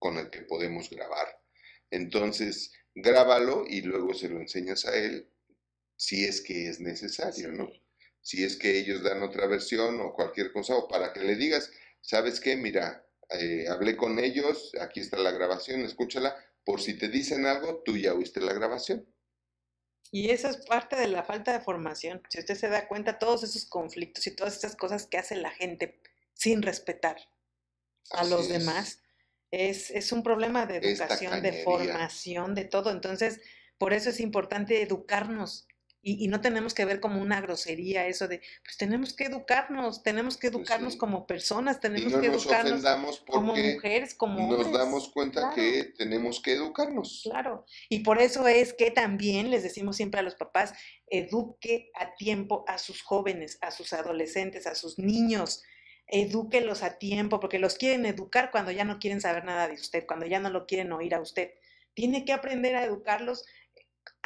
[SPEAKER 1] con el que podemos grabar. Entonces, grábalo y luego se lo enseñas a él si es que es necesario, ¿no? Si es que ellos dan otra versión o cualquier cosa, o para que le digas, ¿sabes qué? Mira, eh, hablé con ellos, aquí está la grabación, escúchala, por si te dicen algo, tú ya oíste la grabación.
[SPEAKER 2] Y eso es parte de la falta de formación. Si usted se da cuenta, todos esos conflictos y todas esas cosas que hace la gente sin respetar a los demás, es, es, un problema de educación, de formación, de todo. Entonces, por eso es importante educarnos y, no tenemos que ver como una grosería eso de, pues tenemos que educarnos, tenemos que educarnos como personas, tenemos que educarnos como mujeres, como
[SPEAKER 1] Nos damos cuenta que tenemos que educarnos.
[SPEAKER 2] Claro, y por eso es que también les decimos siempre a los papás, eduque a tiempo a sus jóvenes, a sus adolescentes, a sus niños, edúquelos a tiempo, porque los quieren educar cuando ya no quieren saber nada de usted, cuando ya no lo quieren oír a usted. Tiene que aprender a educarlos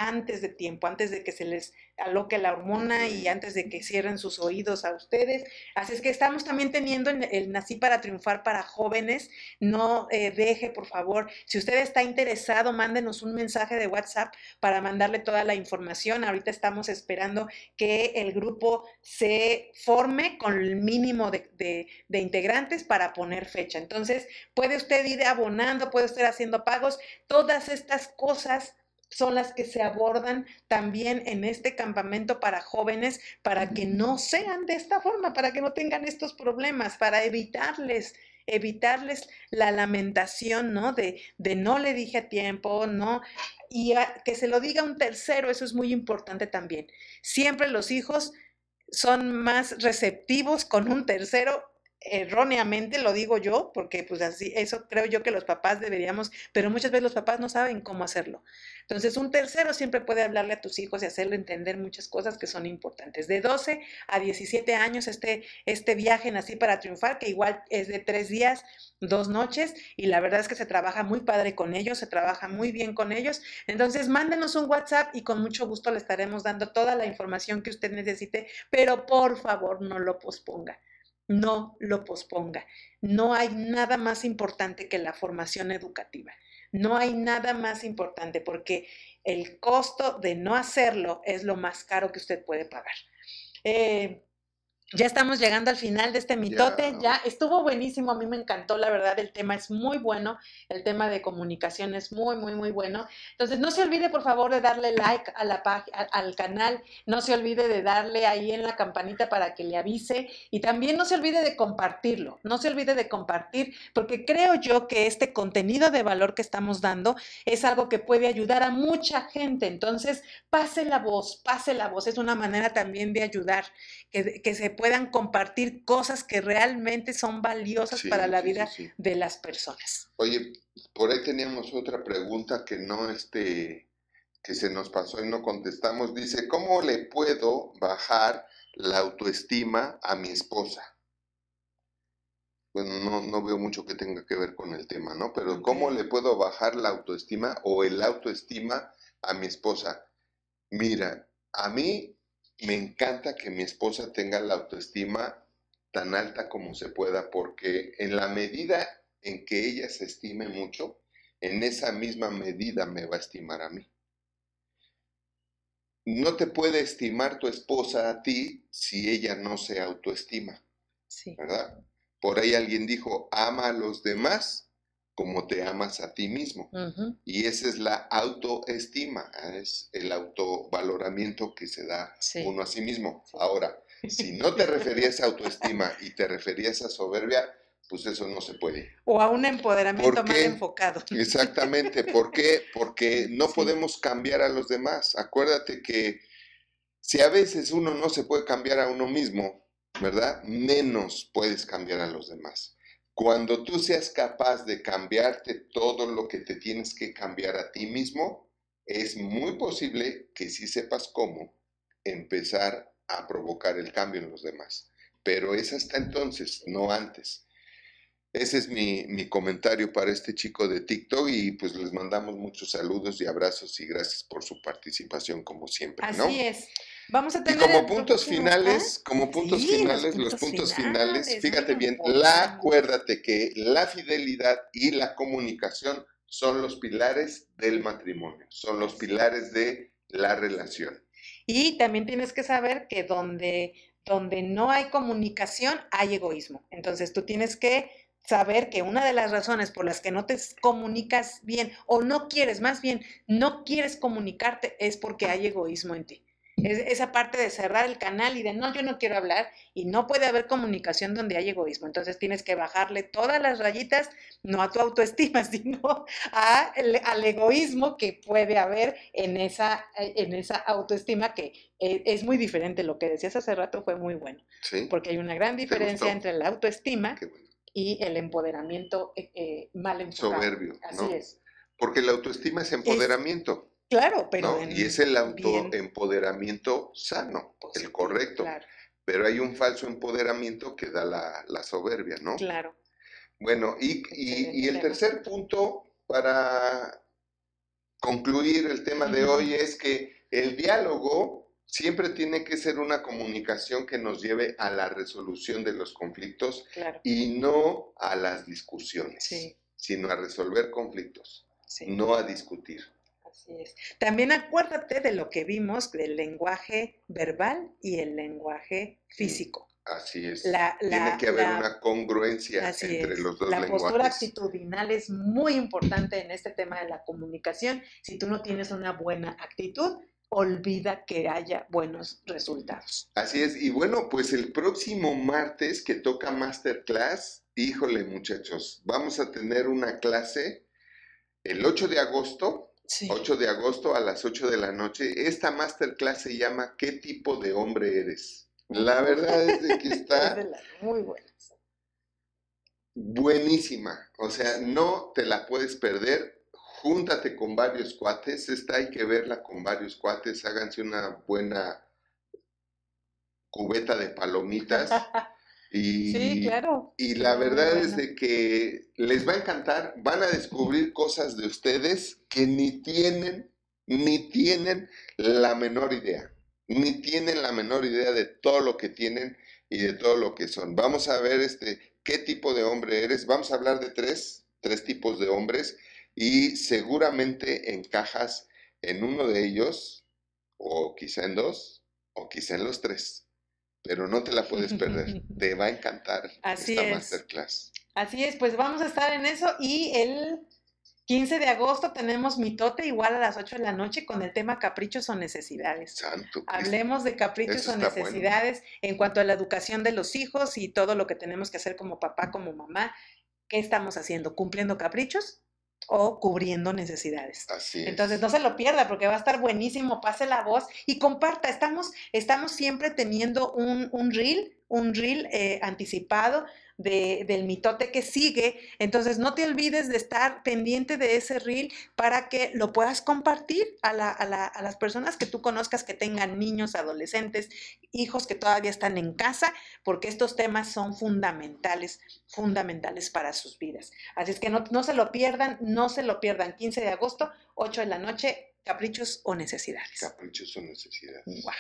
[SPEAKER 2] antes de tiempo, antes de que se les aloque la hormona y antes de que cierren sus oídos a ustedes. Así es que estamos también teniendo el Nací para Triunfar para jóvenes. No eh, deje, por favor, si usted está interesado, mándenos un mensaje de WhatsApp para mandarle toda la información. Ahorita estamos esperando que el grupo se forme con el mínimo de, de integrantes para poner fecha. Entonces, puede usted ir abonando, puede usted haciendo pagos. Todas estas cosas son las que se abordan también en este campamento para jóvenes para que no sean de esta forma, para que no tengan estos problemas, para evitarles evitarles la lamentación, ¿no? De, de no le dije a tiempo, ¿no? Y que se lo diga un tercero, eso es muy importante también. Siempre los hijos son más receptivos con un tercero erróneamente lo digo yo, porque pues así, eso creo yo que los papás deberíamos, pero muchas veces los papás no saben cómo hacerlo. Entonces, un tercero siempre puede hablarle a tus hijos y hacerle entender muchas cosas que son importantes. De 12 a 17 años, este, este viaje Nací para Triunfar, que igual es de tres días, dos noches, y la verdad es que se trabaja muy padre con ellos, se trabaja muy bien con ellos. Entonces, mándenos un WhatsApp y con mucho gusto le estaremos dando toda la información que usted necesite, pero por favor no lo posponga no lo posponga. No hay nada más importante que la formación educativa. No hay nada más importante porque el costo de no hacerlo es lo más caro que usted puede pagar. Eh, Ya estamos llegando al final de este mitote, ya. estuvo buenísimo, a mí me encantó, la verdad, el tema es muy bueno, el tema de comunicación es muy, muy, muy bueno. Entonces, no se olvide, por favor, de darle like a la al canal, no se olvide de darle ahí en la campanita para que le avise y también no se olvide de compartirlo, no se olvide de compartir, porque creo yo que este contenido de valor que estamos dando es algo que puede ayudar a mucha gente. Entonces, pase la voz, pase la voz, es una manera también de ayudar, que, que se puedan compartir cosas que realmente son valiosas para la vida de las personas.
[SPEAKER 1] Oye, por ahí teníamos otra pregunta que no este que se nos pasó y no contestamos. Dice, ¿cómo le puedo bajar la autoestima a mi esposa? Bueno, no, no veo mucho que tenga que ver con el tema, ¿no? Pero ¿cómo le puedo bajar la autoestima o el autoestima a mi esposa? Mira, a mí me encanta que mi esposa tenga la autoestima tan alta como se pueda, porque en la medida en que ella se estime mucho, en esa misma medida me va a estimar a mí. No te puede estimar tu esposa a ti si ella no se autoestima. Sí. ¿Verdad? Por ahí alguien dijo, ama a los demás como te amas a ti mismo. Y esa es la autoestima, es el autovaloramiento que se da uno a sí mismo. Ahora, si no te referías a autoestima y te referías a soberbia, pues eso no se puede.
[SPEAKER 2] O a un empoderamiento mal enfocado.
[SPEAKER 1] Exactamente. ¿Por qué? Porque no podemos cambiar a los demás. Acuérdate que si a veces uno no se puede cambiar a uno mismo, ¿verdad? Menos puedes cambiar a los demás. Cuando tú seas capaz de cambiarte todo lo que te tienes que cambiar a ti mismo, es muy posible que sí sepas cómo empezar a provocar el cambio en los demás. Pero es hasta entonces, no antes. Ese es mi, comentario para este chico de TikTok y pues les mandamos muchos saludos y abrazos y gracias por su participación como siempre.
[SPEAKER 2] Así es. Vamos a tener
[SPEAKER 1] y como puntos finales, como puntos finales, los puntos, finales, fíjate bien, la acuérdate que la fidelidad y la comunicación son los pilares del matrimonio, son los pilares de la relación.
[SPEAKER 2] Y también tienes que saber que donde, donde no hay comunicación hay egoísmo. Entonces tú tienes que saber que una de las razones por las que no te comunicas bien o no quieres, más bien, no quieres comunicarte es porque hay egoísmo en ti esa parte de cerrar el canal y de no, yo no quiero hablar y no puede haber comunicación donde hay egoísmo. Entonces tienes que bajarle todas las rayitas, no a tu autoestima, sino a, al egoísmo que puede haber en esa, en esa autoestima que eh, es muy diferente. Lo que decías hace rato fue muy bueno, porque hay una gran diferencia entre la autoestima y el empoderamiento eh, eh, mal enfocado.
[SPEAKER 1] Soberbio. Así es. Porque la autoestima es empoderamiento.
[SPEAKER 2] Claro, pero...
[SPEAKER 1] y es el autoempoderamiento sano, el correcto. Pero hay un falso empoderamiento que da la, soberbia, ¿no?
[SPEAKER 2] Claro.
[SPEAKER 1] Bueno, y, y, el tercer punto para concluir el tema de hoy es que el diálogo siempre tiene que ser una comunicación que nos lleve a la resolución de los conflictos y no a las discusiones, sino a resolver conflictos, no a discutir.
[SPEAKER 2] También acuérdate de lo que vimos del lenguaje verbal y el lenguaje físico.
[SPEAKER 1] Así es. Tiene que haber una congruencia entre los dos
[SPEAKER 2] la postura actitudinal es muy importante en este tema de la comunicación. Si tú no tienes una buena actitud, olvida que haya buenos resultados.
[SPEAKER 1] Así es. Y bueno, pues el próximo martes que toca Masterclass, híjole muchachos, vamos a tener una clase el 8 de agosto 8 de agosto a las 8 de la noche. Esta masterclass se llama ¿Qué tipo de hombre eres? La verdad es de que está
[SPEAKER 2] muy buena.
[SPEAKER 1] Buenísima. O sea, no te la puedes perder. Júntate con varios cuates. Esta hay que verla con varios cuates. Háganse una buena cubeta de palomitas. Y,
[SPEAKER 2] sí, claro.
[SPEAKER 1] Y la verdad es de que les va a encantar, van a descubrir cosas de ustedes que ni tienen, ni tienen la menor idea, ni tienen la menor idea de todo lo que tienen y de todo lo que son. Vamos a ver este, qué tipo de hombre eres, vamos a hablar de tres, tres tipos de hombres y seguramente encajas en uno de ellos, o quizá en dos, o quizá en los tres. Pero no te la puedes perder. te va a encantar
[SPEAKER 2] Así
[SPEAKER 1] esta
[SPEAKER 2] es.
[SPEAKER 1] masterclass.
[SPEAKER 2] Así es, pues vamos a estar en eso y el 15 de agosto tenemos mitote igual a las 8 de la noche con el tema caprichos o necesidades.
[SPEAKER 1] Santo.
[SPEAKER 2] Hablemos de caprichos o
[SPEAKER 1] bueno.
[SPEAKER 2] necesidades en cuanto a la educación de los hijos y todo lo que tenemos que hacer como papá, como mamá. ¿Qué estamos haciendo? ¿Cumpliendo caprichos o cubriendo necesidades?
[SPEAKER 1] Así es.
[SPEAKER 2] Entonces no se lo pierda porque va a estar buenísimo, pase la voz y comparta. Estamos, estamos siempre teniendo un, un reel, un reel eh, anticipado de- del mitote que sigue. Entonces no te olvides de estar pendiente de ese reel para que lo puedas compartir a, la- a la- a las personas que tú conozcas que tengan niños, adolescentes, hijos que todavía están en casa, porque estos temas son fundamentales, fundamentales para sus vidas. Así es que no, no se lo pierdan, no se lo pierdan. 15 de agosto, 8 de la noche, caprichos o necesidades.
[SPEAKER 1] Caprichos o necesidades.
[SPEAKER 2] Guau.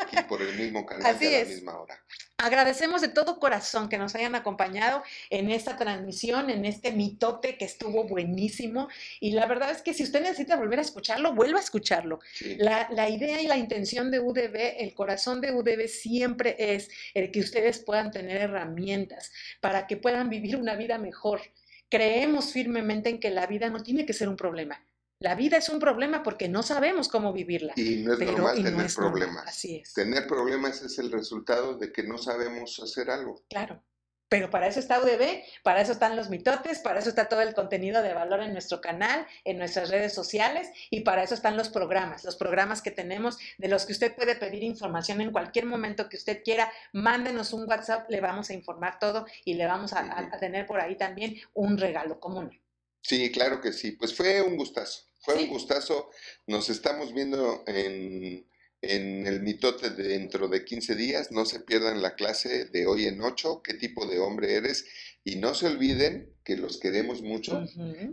[SPEAKER 1] Aquí por el mismo canal
[SPEAKER 2] Así
[SPEAKER 1] y a la misma hora.
[SPEAKER 2] Agradecemos de todo corazón que nos hayan acompañado en esta transmisión, en este mitote que estuvo buenísimo. Y la verdad es que si usted necesita volver a escucharlo, vuelva a escucharlo.
[SPEAKER 1] Sí.
[SPEAKER 2] La, la idea y la intención de UDB, el corazón de UDB siempre es el que ustedes puedan tener herramientas para que puedan vivir una vida mejor. Creemos firmemente en que la vida no tiene que ser un problema. La vida es un problema porque no sabemos cómo vivirla.
[SPEAKER 1] Y no es
[SPEAKER 2] pero-
[SPEAKER 1] normal
[SPEAKER 2] no
[SPEAKER 1] tener
[SPEAKER 2] normal.
[SPEAKER 1] problemas.
[SPEAKER 2] Así es.
[SPEAKER 1] Tener problemas es el resultado de que no sabemos hacer algo.
[SPEAKER 2] Claro. Pero para eso está UDB, para eso están los mitotes, para eso está todo el contenido de valor en nuestro canal, en nuestras redes sociales y para eso están los programas, los programas que tenemos de los que usted puede pedir información en cualquier momento que usted quiera. Mándenos un WhatsApp, le vamos a informar todo y le vamos a, a-
[SPEAKER 1] Ujú.
[SPEAKER 2] a tener por ahí también un regalo común.
[SPEAKER 1] Sí, claro que sí. Pues fue un gustazo. Fue
[SPEAKER 2] Sí.
[SPEAKER 1] un gustazo. Nos estamos viendo en, en el mitote de dentro de 15 días. No se pierdan la clase de hoy en 8, qué tipo de hombre eres. Y no se olviden que los queremos mucho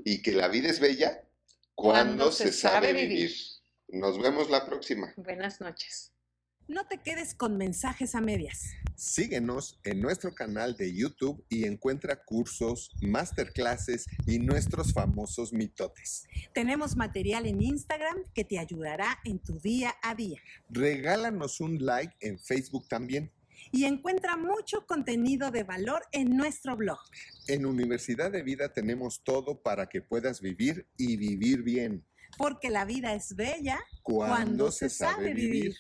[SPEAKER 1] y que la vida es bella cuando, se, sabe vivir. Nos vemos la próxima.
[SPEAKER 2] Buenas noches.
[SPEAKER 4] No te quedes con mensajes a medias.
[SPEAKER 5] Síguenos en nuestro canal de YouTube y encuentra cursos, masterclasses y nuestros famosos mitotes.
[SPEAKER 4] Tenemos material en Instagram que te ayudará en tu día a día.
[SPEAKER 5] Regálanos un like en Facebook también.
[SPEAKER 4] Y encuentra mucho contenido de valor en nuestro blog.
[SPEAKER 5] En Universidad de Vida tenemos todo para que puedas vivir y vivir bien.
[SPEAKER 4] Porque la vida es bella
[SPEAKER 5] Cuando,
[SPEAKER 4] Cuando
[SPEAKER 5] se,
[SPEAKER 4] se
[SPEAKER 5] sabe
[SPEAKER 4] sabe
[SPEAKER 5] vivir.
[SPEAKER 4] vivir.